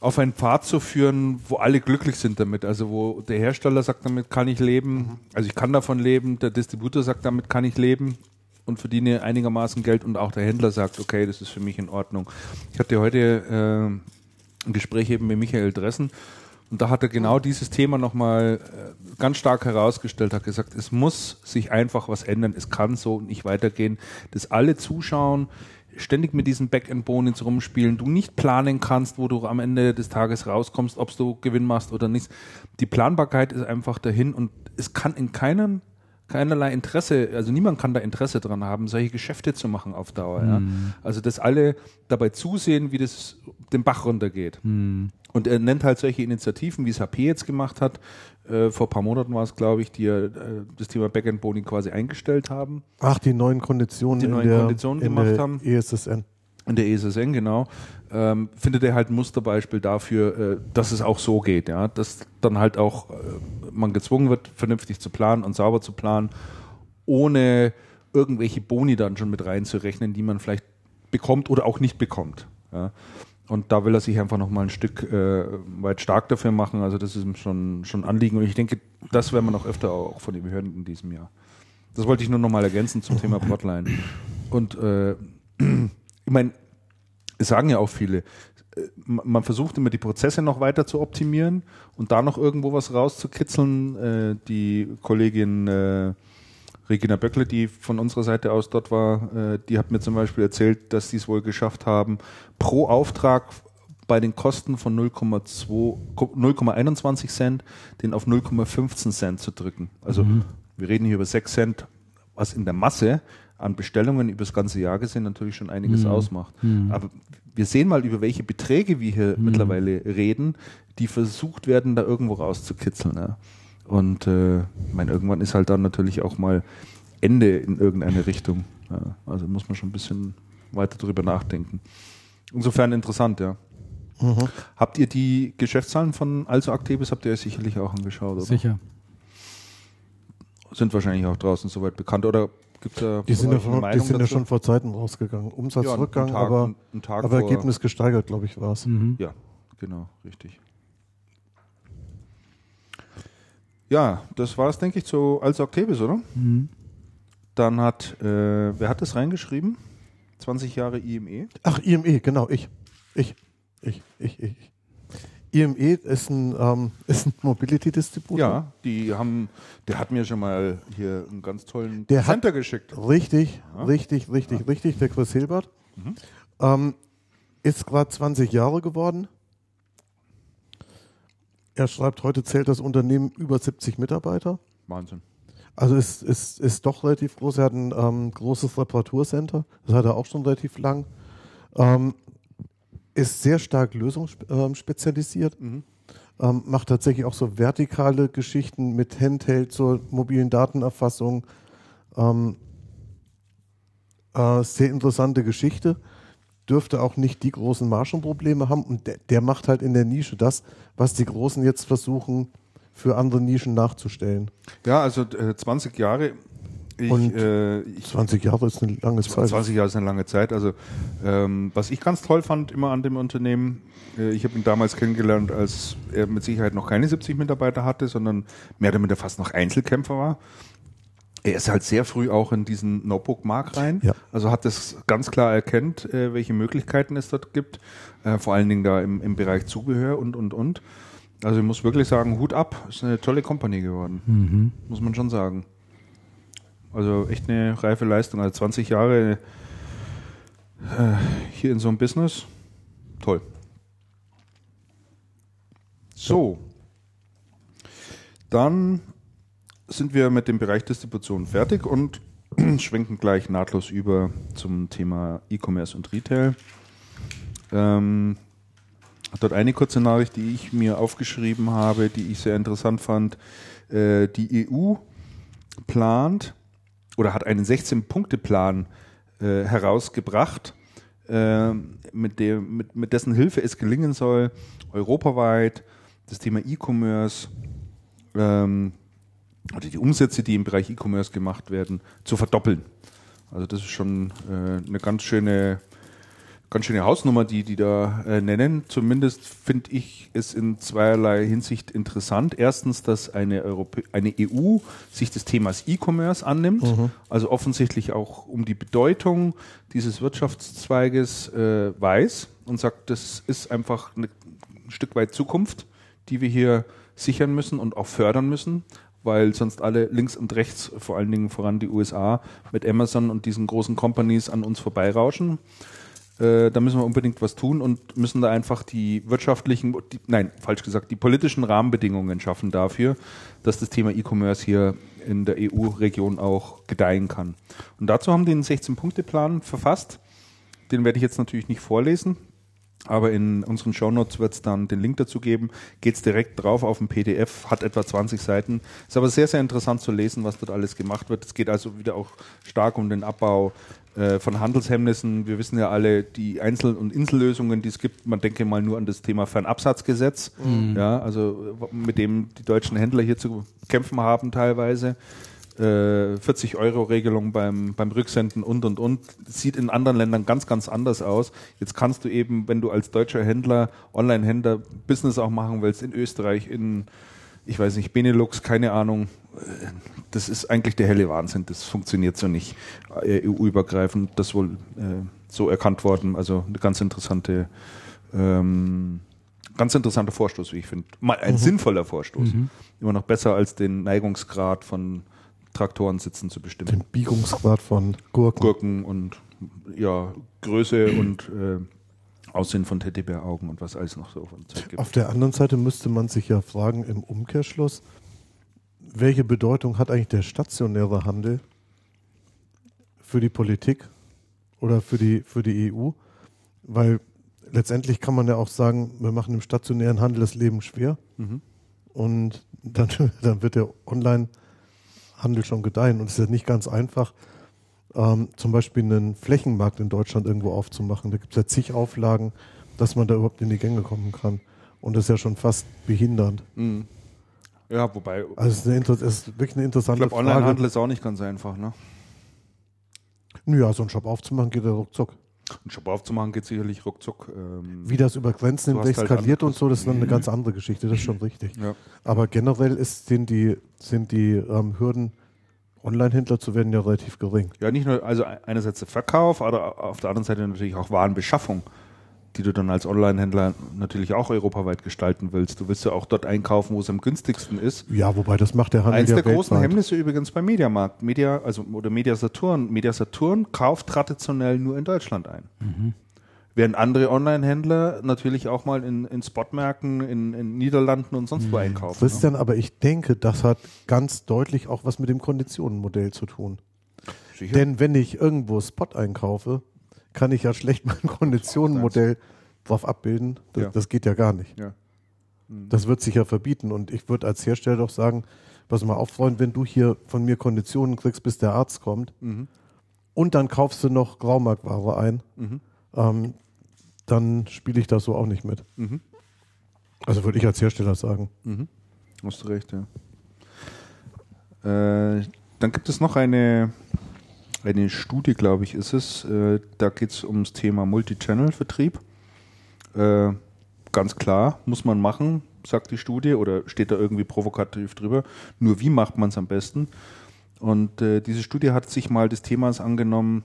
Speaker 1: auf einen Pfad zu führen, wo alle glücklich sind damit. Also wo der Hersteller sagt, damit kann ich leben, mhm. also ich kann davon leben, der Distributor sagt, damit kann ich leben und verdiene einigermaßen Geld und auch der Händler sagt, okay, das ist für mich in Ordnung. Ich hatte heute äh, ein Gespräch eben mit Michael Dressen und da hat er genau dieses Thema nochmal äh, ganz stark herausgestellt, hat gesagt, es muss sich einfach was ändern, es kann so nicht weitergehen, dass alle zuschauen, ständig mit diesen Backend-Bonus rumspielen, du nicht planen kannst, wo du am Ende des Tages rauskommst, ob du Gewinn machst oder nicht. Die Planbarkeit ist einfach dahin und es kann in keinem keinerlei Interesse, also niemand kann da Interesse dran haben, solche Geschäfte zu machen auf Dauer. Ja? Mhm. Also dass alle dabei zusehen, wie das den Bach runtergeht. Mhm. Und er nennt halt solche Initiativen, wie es HP jetzt gemacht hat. Äh, vor ein paar Monaten war es, glaube ich, die äh, das Thema Backend Bowling quasi eingestellt haben.
Speaker 2: Ach, die neuen Konditionen,
Speaker 1: die neuen
Speaker 2: der,
Speaker 1: Konditionen gemacht haben.
Speaker 2: ESSN.
Speaker 1: In der ESSN, genau. Ähm, findet er halt ein Musterbeispiel dafür, äh, dass es auch so geht, ja. Dass dann halt auch äh, man gezwungen wird, vernünftig zu planen und sauber zu planen, ohne irgendwelche Boni dann schon mit reinzurechnen, die man vielleicht bekommt oder auch nicht bekommt. Ja. Und da will er sich einfach noch mal ein Stück äh, weit stark dafür machen. Also das ist ihm schon, schon Anliegen. Und ich denke, das werden wir noch öfter auch von den Behörden in diesem Jahr. Das wollte ich nur noch mal ergänzen zum Thema Plotline. Und äh, ich meine, es sagen ja auch viele, äh, man versucht immer die Prozesse noch weiter zu optimieren und da noch irgendwo was rauszukitzeln. Äh, die Kollegin äh, Regina Böckle, die von unserer Seite aus dort war, äh, die hat mir zum Beispiel erzählt, dass sie es wohl geschafft haben, pro Auftrag bei den Kosten von 0,21 Cent den auf 0,15 Cent zu drücken. Also mhm. wir reden hier über 6 Cent, was in der Masse an Bestellungen über das ganze Jahr gesehen natürlich schon einiges mhm. ausmacht. Mhm. Aber wir sehen mal, über welche Beträge wir hier mhm. mittlerweile reden, die versucht werden, da irgendwo rauszukitzeln. Ja. Und äh, ich meine, irgendwann ist halt dann natürlich auch mal Ende in irgendeine Richtung. Ja. Also muss man schon ein bisschen weiter drüber nachdenken. Insofern interessant, ja. Mhm. Habt ihr die Geschäftszahlen von Also Actebis, habt ihr sicherlich auch angeschaut, oder?
Speaker 3: Sicher.
Speaker 1: Sind wahrscheinlich auch draußen soweit bekannt, oder gibt
Speaker 2: da Die sind, ja, von, die sind ja, schon vor Zeiten rausgegangen. Umsatzrückgang, ja, aber, aber Ergebnis gesteigert, glaube ich, war es.
Speaker 1: Mhm. Ja, genau, richtig. Ja, das war es, denke ich, zu als Octavis, oder? Mhm. Dann hat, äh, wer hat das reingeschrieben? 20 Jahre IME?
Speaker 2: Ach, IME, genau, ich. Ich, ich, ich, ich. IME ist ein, ähm, ein Mobility-Distributor.
Speaker 1: Ja, die haben, der hat mir schon mal hier einen ganz tollen
Speaker 2: der Center hat, geschickt. Richtig, ja. richtig, richtig, ja. richtig, der Chris Hilbert. Mhm. Ähm, ist gerade 20 Jahre geworden. Er schreibt, heute zählt das Unternehmen über 70 Mitarbeiter.
Speaker 1: Wahnsinn.
Speaker 2: Also ist, ist, ist doch relativ groß. Er hat ein ähm, großes Reparaturcenter. Das hat er auch schon relativ lang. Ähm, ist sehr stark lösungsspezialisiert. Mhm. Ähm, macht tatsächlich auch so vertikale Geschichten mit Handheld zur mobilen Datenerfassung. Ähm, äh, sehr interessante Geschichte. Dürfte auch nicht die großen Margenprobleme haben. Und der, der macht halt in der Nische das, was die Großen jetzt versuchen, für andere Nischen nachzustellen.
Speaker 1: Ja, also äh, 20 Jahre
Speaker 2: ich, und äh, ich, 20 Jahre ist eine lange Zeit.
Speaker 1: 20 Jahre ist eine lange Zeit. Also ähm, was ich ganz toll fand immer an dem Unternehmen, äh, ich habe ihn damals kennengelernt, als er mit Sicherheit noch keine 70 Mitarbeiter hatte, sondern mehr oder weniger fast noch Einzelkämpfer war. Er ist halt sehr früh auch in diesen Notebook-Markt rein. Ja. Also hat das ganz klar erkennt, äh, welche Möglichkeiten es dort gibt. Äh, vor allen Dingen da im, im Bereich Zubehör und, und, und. Also ich muss wirklich sagen, Hut ab. Ist eine tolle Company geworden. Mhm. Muss man schon sagen. Also echt eine reife Leistung. Also 20 Jahre äh, hier in so einem Business. Toll. So. Dann sind wir mit dem Bereich Distribution fertig und schwenken gleich nahtlos über zum Thema E-Commerce und Retail. Ähm, dort eine kurze Nachricht, die ich mir aufgeschrieben habe, die ich sehr interessant fand. Äh, die EU plant oder hat einen 16-Punkte-Plan äh, herausgebracht, äh, mit, dem, mit, mit dessen Hilfe es gelingen soll, europaweit das Thema E-Commerce ähm, oder die Umsätze, die im Bereich E-Commerce gemacht werden, zu verdoppeln. Also das ist schon äh, eine ganz schöne ganz schöne Hausnummer, die die da äh, nennen. Zumindest finde ich es in zweierlei Hinsicht interessant. Erstens, dass eine, Europä eine EU sich des Themas E-Commerce annimmt, mhm. also offensichtlich auch um die Bedeutung dieses Wirtschaftszweiges äh, weiß und sagt, das ist einfach ein Stück weit Zukunft, die wir hier sichern müssen und auch fördern müssen weil sonst alle links und rechts, vor allen Dingen voran die USA, mit Amazon und diesen großen Companies an uns vorbeirauschen. Äh, da müssen wir unbedingt was tun und müssen da einfach die wirtschaftlichen, die, nein, falsch gesagt, die politischen Rahmenbedingungen schaffen dafür, dass das Thema E-Commerce hier in der EU-Region auch gedeihen kann. Und dazu haben die einen 16-Punkte-Plan verfasst. Den werde ich jetzt natürlich nicht vorlesen. Aber in unseren Shownotes wird es dann den Link dazu geben. Geht es direkt drauf auf ein PDF, hat etwa 20 Seiten. Ist aber sehr, sehr interessant zu lesen, was dort alles gemacht wird. Es geht also wieder auch stark um den Abbau äh, von Handelshemmnissen. Wir wissen ja alle die Einzel- und Insellösungen, die es gibt. Man denke mal nur an das Thema Fernabsatzgesetz, mhm. ja, also mit dem die deutschen Händler hier zu kämpfen haben teilweise. 40 äh, Euro Regelung beim, beim Rücksenden und und und. sieht in anderen Ländern ganz, ganz anders aus. Jetzt kannst du eben, wenn du als deutscher Händler, Online-Händler Business auch machen willst, in Österreich, in, ich weiß nicht, Benelux, keine Ahnung, das ist eigentlich der helle Wahnsinn. Das funktioniert so nicht. EU-übergreifend, das wohl äh, so erkannt worden. Also eine ganz interessante, ähm, ganz interessanter Vorstoß, wie ich finde. Mal ein mhm. sinnvoller Vorstoß. Mhm. Immer noch besser als den Neigungsgrad von Traktorensitzen zu bestimmen. Den
Speaker 2: Biegungsgrad von Gurken.
Speaker 1: Gurken und ja, Größe und äh, Aussehen von Teddybäraugen und was alles noch so von
Speaker 2: Zeit gibt. Auf der anderen Seite müsste man sich ja fragen, im Umkehrschluss, welche Bedeutung hat eigentlich der stationäre Handel für die Politik oder für die, für die EU? Weil letztendlich kann man ja auch sagen, wir machen im stationären Handel das Leben schwer mhm. und dann, dann wird der Online- Handel schon gedeihen. Und es ist ja nicht ganz einfach, ähm, zum Beispiel einen Flächenmarkt in Deutschland irgendwo aufzumachen. Da gibt es ja zig Auflagen, dass man da überhaupt in die Gänge kommen kann. Und das ist ja schon fast behindernd. Mhm.
Speaker 1: Ja, wobei.
Speaker 2: Also es ist, ist wirklich eine interessante
Speaker 1: ich glaub, Frage. Onlinehandel ist auch nicht ganz einfach, ne?
Speaker 2: Ja, so einen Shop aufzumachen geht ja ruckzuck.
Speaker 1: Einen Shop aufzumachen geht sicherlich ruckzuck.
Speaker 2: Ähm, Wie das über Grenzen hinweg halt skaliert und so, das ist dann eine ganz andere Geschichte, das ist schon richtig. Ja. Aber generell ist, sind die, sind die ähm, Hürden, Online-Händler zu werden, ja relativ gering.
Speaker 1: Ja, nicht nur, also einerseits der Verkauf, aber auf der anderen Seite natürlich auch Warenbeschaffung die du dann als Online-Händler natürlich auch europaweit gestalten willst. Du willst ja auch dort einkaufen, wo es am günstigsten ist.
Speaker 2: Ja, wobei das macht der Handel
Speaker 1: Eins ja der weltweit. großen Hemmnisse übrigens beim Mediamarkt, Media, also oder Media Saturn. Media Saturn kauft traditionell nur in Deutschland ein. Mhm. Während andere Online-Händler natürlich auch mal in, in Spotmärkten in, in Niederlanden und sonst wo mhm. einkaufen.
Speaker 2: Christian, ne? aber ich denke, das hat ganz deutlich auch was mit dem Konditionenmodell zu tun. Sicher? Denn wenn ich irgendwo Spot einkaufe, kann ich ja schlecht mein Konditionenmodell drauf abbilden. Das, ja. das geht ja gar nicht.
Speaker 1: Ja.
Speaker 2: Mhm. Das wird sich ja verbieten. Und ich würde als Hersteller doch sagen, pass mal auf, Freund, wenn du hier von mir Konditionen kriegst, bis der Arzt kommt, mhm. und dann kaufst du noch Graumarktware ein, mhm. ähm, dann spiele ich das so auch nicht mit. Mhm. Also würde ich als Hersteller sagen.
Speaker 1: Mhm. Hast du recht, ja. Äh, dann gibt es noch eine, eine Studie, glaube ich, ist es. Äh, da geht es ums Thema Multichannel-Vertrieb. Äh, ganz klar, muss man machen, sagt die Studie, oder steht da irgendwie provokativ drüber. Nur wie macht man es am besten? Und äh, diese Studie hat sich mal des Themas angenommen,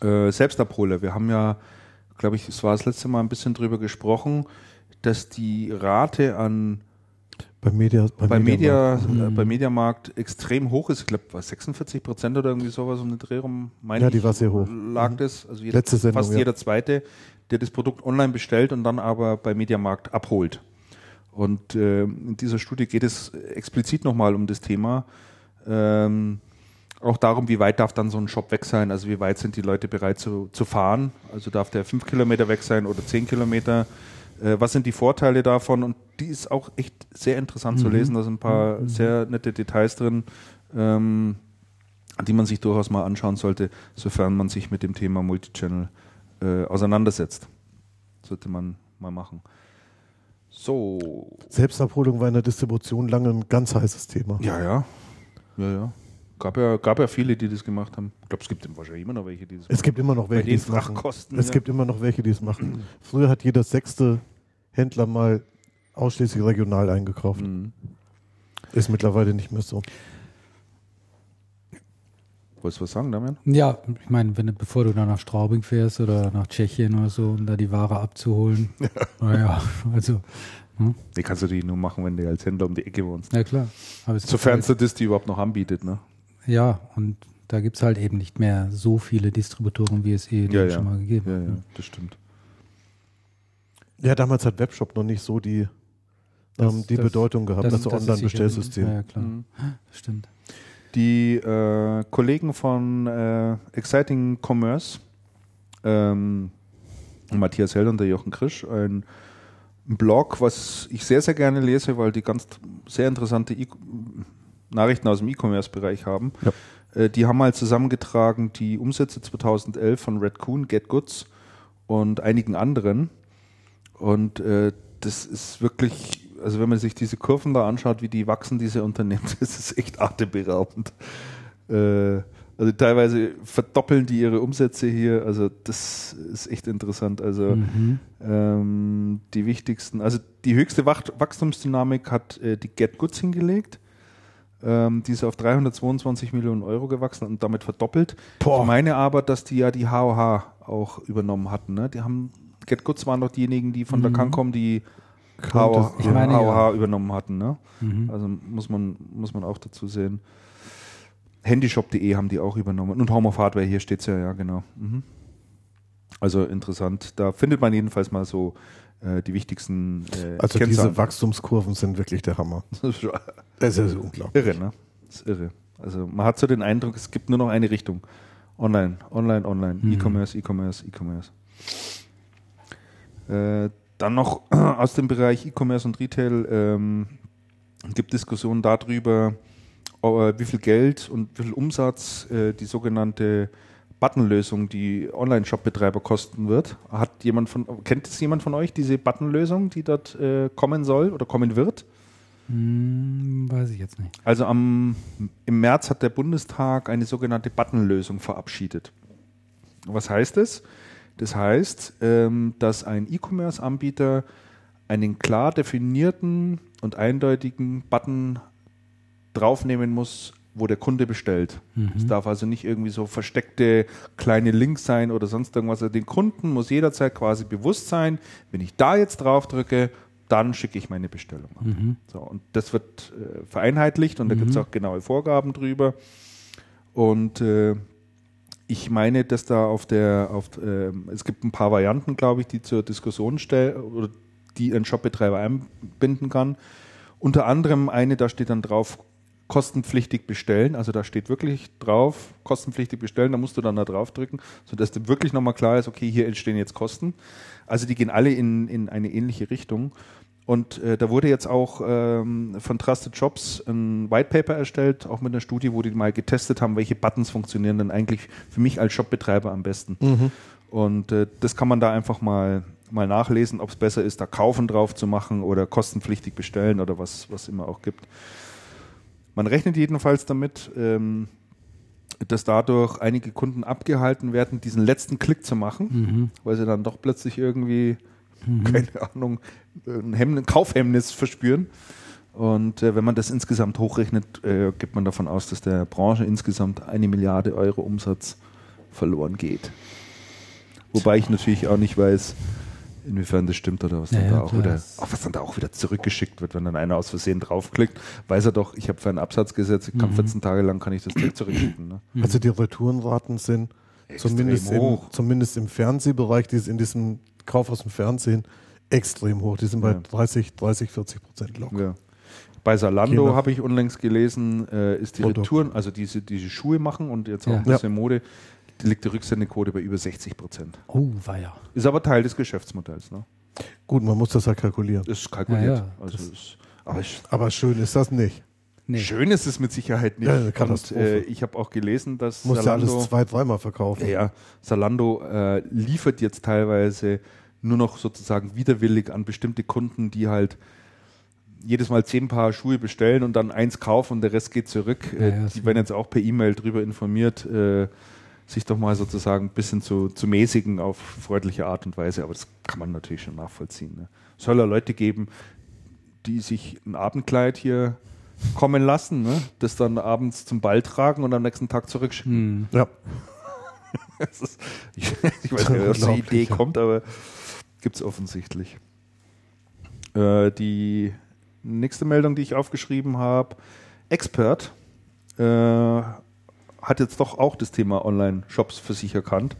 Speaker 1: Selbstabholer. Wir haben ja, glaube ich, es war das letzte Mal ein bisschen drüber gesprochen, dass die Rate an
Speaker 2: bei Media,
Speaker 1: bei, bei Media, Media, mhm. bei Mediamarkt extrem hoch ist. Ich glaube, war 46 Prozent oder irgendwie sowas um den Dreh rum.
Speaker 2: Ja, die war sehr hoch.
Speaker 1: Lag mhm. das. Also
Speaker 2: jeder, Letzte Sendung,
Speaker 1: fast ja. jeder zweite, der das Produkt online bestellt und dann aber bei Mediamarkt abholt. Und äh, in dieser Studie geht es explizit nochmal um das Thema. Ähm, auch darum, wie weit darf dann so ein Shop weg sein? Also wie weit sind die Leute bereit zu, zu fahren? Also darf der fünf Kilometer weg sein oder zehn Kilometer? Äh, was sind die Vorteile davon? Und die ist auch echt sehr interessant mhm. zu lesen. Da sind ein paar mhm. sehr nette Details drin, ähm, die man sich durchaus mal anschauen sollte, sofern man sich mit dem Thema Multichannel äh, auseinandersetzt. Sollte man mal machen. So.
Speaker 2: Selbstabholung war in der Distribution lange ein ganz heißes Thema.
Speaker 1: Ja, ja. Ja, ja. Gab ja, gab ja viele, die das gemacht haben. Ich glaube, es gibt wahrscheinlich immer noch welche, die das
Speaker 2: Es gibt immer noch welche, die es machen. Es ja. gibt immer noch welche, die es machen. Früher hat jeder sechste Händler mal ausschließlich regional eingekauft. Mhm. Ist mittlerweile nicht mehr so.
Speaker 1: Wolltest du was sagen, Damian?
Speaker 3: Ja, ich meine, wenn du, bevor du dann nach Straubing fährst oder nach Tschechien oder so, um da die Ware abzuholen. naja, also.
Speaker 1: Hm? Die kannst du die nur machen, wenn du als Händler um die Ecke wohnst.
Speaker 3: Ja, klar.
Speaker 1: Sofern es das die überhaupt noch anbietet, ne?
Speaker 3: Ja, und da gibt es halt eben nicht mehr so viele Distributoren, wie es eh
Speaker 1: ja, ja.
Speaker 3: schon mal gegeben
Speaker 1: hat. Ja, ja, das stimmt.
Speaker 2: Ja, damals hat Webshop noch nicht so die, das, ähm, die das, Bedeutung gehabt, das, das Online-Bestellsystem.
Speaker 3: Ja, klar. Mhm. Das stimmt.
Speaker 1: Die äh, Kollegen von äh, Exciting Commerce, ähm, Matthias Hell und der Jochen Krisch, ein Blog, was ich sehr, sehr gerne lese, weil die ganz sehr interessante e Nachrichten aus dem E-Commerce-Bereich haben. Ja. Äh, die haben mal zusammengetragen die Umsätze 2011 von Redcoon, Get Goods und einigen anderen. Und äh, das ist wirklich, also wenn man sich diese Kurven da anschaut, wie die wachsen, diese Unternehmen, das ist echt atemberaubend. Äh, also teilweise verdoppeln die ihre Umsätze hier. Also das ist echt interessant. Also mhm. ähm, die wichtigsten, also die höchste Wachstumsdynamik hat äh, die Get Goods hingelegt. Ähm, die ist auf 322 Millionen Euro gewachsen und damit verdoppelt. Boah. Ich meine aber, dass die ja die HOH auch übernommen hatten. Ne? Die haben Get Goods waren doch diejenigen, die von mhm. der Cancom die HOH, ja. übernommen hatten. Ne? Mhm. Also muss man, muss man auch dazu sehen. Handyshop.de haben die auch übernommen. Und Home of Hardware, hier steht es ja, ja, genau. Mhm. Also interessant. Da findet man jedenfalls mal so die wichtigsten.
Speaker 2: Äh, also Kennzahlen. diese Wachstumskurven sind wirklich der Hammer.
Speaker 1: das ist unglaublich. Irre, ne? Das ist irre. Also man hat so den Eindruck, es gibt nur noch eine Richtung. Online, online, online. Mhm. E-Commerce, E-Commerce, E-Commerce. Äh, dann noch aus dem Bereich E-Commerce und Retail ähm, gibt Diskussionen darüber, äh, wie viel Geld und wie viel Umsatz äh, die sogenannte Buttonlösung, die Online-Shop-Betreiber kosten wird. Hat jemand von, kennt es jemand von euch diese Buttonlösung, die dort äh, kommen soll oder kommen wird?
Speaker 3: Hm, weiß ich jetzt nicht.
Speaker 1: Also am, im März hat der Bundestag eine sogenannte Buttonlösung verabschiedet. Was heißt das? Das heißt, ähm, dass ein E-Commerce-Anbieter einen klar definierten und eindeutigen Button draufnehmen muss, wo der Kunde bestellt. Mhm. Es darf also nicht irgendwie so versteckte kleine Links sein oder sonst irgendwas. Also den Kunden muss jederzeit quasi bewusst sein, wenn ich da jetzt drauf drücke, dann schicke ich meine Bestellung ab. Mhm. So, und das wird äh, vereinheitlicht und da gibt es mhm. auch genaue Vorgaben drüber. Und äh, ich meine, dass da auf der, auf, äh, es gibt ein paar Varianten, glaube ich, die zur Diskussion stellen oder die ein Shopbetreiber einbinden kann. Unter anderem eine, da steht dann drauf, kostenpflichtig bestellen. Also da steht wirklich drauf, kostenpflichtig bestellen, da musst du dann da drauf drücken, sodass dir wirklich nochmal klar ist, okay, hier entstehen jetzt Kosten. Also die gehen alle in, in eine ähnliche Richtung. Und äh, da wurde jetzt auch ähm, von Trusted Jobs ein White Paper erstellt, auch mit einer Studie, wo die mal getestet haben, welche Buttons funktionieren denn eigentlich für mich als Shopbetreiber am besten. Mhm. Und äh, das kann man da einfach mal, mal nachlesen, ob es besser ist, da Kaufen drauf zu machen oder kostenpflichtig bestellen oder was, was immer auch gibt. Man rechnet jedenfalls damit, ähm, dass dadurch einige Kunden abgehalten werden, diesen letzten Klick zu machen, mhm. weil sie dann doch plötzlich irgendwie, mhm. keine Ahnung, ein, Hemmnis, ein Kaufhemmnis verspüren. Und äh, wenn man das insgesamt hochrechnet, äh, geht man davon aus, dass der Branche insgesamt eine Milliarde Euro Umsatz verloren geht. Wobei ich natürlich auch nicht weiß, inwiefern das stimmt oder was dann, ja, da, auch wieder, auch was dann da auch wieder zurückgeschickt wird, wenn dann einer aus Versehen draufklickt, weiß er doch, ich habe für einen Absatz gesetzt, ich kann mhm. 14 Tage lang kann ich das direkt zurückschicken. Ne?
Speaker 2: Mhm. Also die Retourenraten sind zumindest im, zumindest im Fernsehbereich, die in diesem Kauf aus dem Fernsehen extrem hoch. Die sind bei ja. 30, 30, 40 Prozent locker. Ja.
Speaker 1: Bei Salando habe ich unlängst gelesen, äh, ist die. Retouren, also diese, diese Schuhe machen und jetzt auch ja. ein bisschen Mode, liegt die Rücksendequote bei über 60 Prozent.
Speaker 3: Oh, war ja.
Speaker 1: Ist aber Teil des Geschäftsmodells. Ne?
Speaker 2: Gut, man muss das ja kalkulieren.
Speaker 1: Das ist kalkuliert. Ja, ja,
Speaker 2: also ist, aber, ich, aber, schön ist das nicht.
Speaker 1: Nee. Schön ist es mit Sicherheit nicht. Ja, Und, äh, ich habe auch gelesen, dass
Speaker 2: muss Salando, ja alles zwei, dreimal verkaufen.
Speaker 1: Ja, Salando äh, liefert jetzt teilweise nur noch sozusagen widerwillig an bestimmte Kunden, die halt jedes Mal zehn Paar Schuhe bestellen und dann eins kaufen und der Rest geht zurück. Ja, äh, die werden jetzt auch per E-Mail darüber informiert, äh, sich doch mal sozusagen ein bisschen zu, zu mäßigen auf freundliche Art und Weise. Aber das kann man natürlich schon nachvollziehen. Ne? Es soll ja Leute geben, die sich ein Abendkleid hier kommen lassen, ne? das dann abends zum Ball tragen und am nächsten Tag zurückschicken.
Speaker 2: Hm. Ja.
Speaker 1: ist, ich, ich, weiß nicht, ob die Idee kommt, aber gibt es offensichtlich. Äh, die nächste Meldung, die ich aufgeschrieben habe, Expert äh, hat jetzt doch auch das Thema Online-Shops für sich erkannt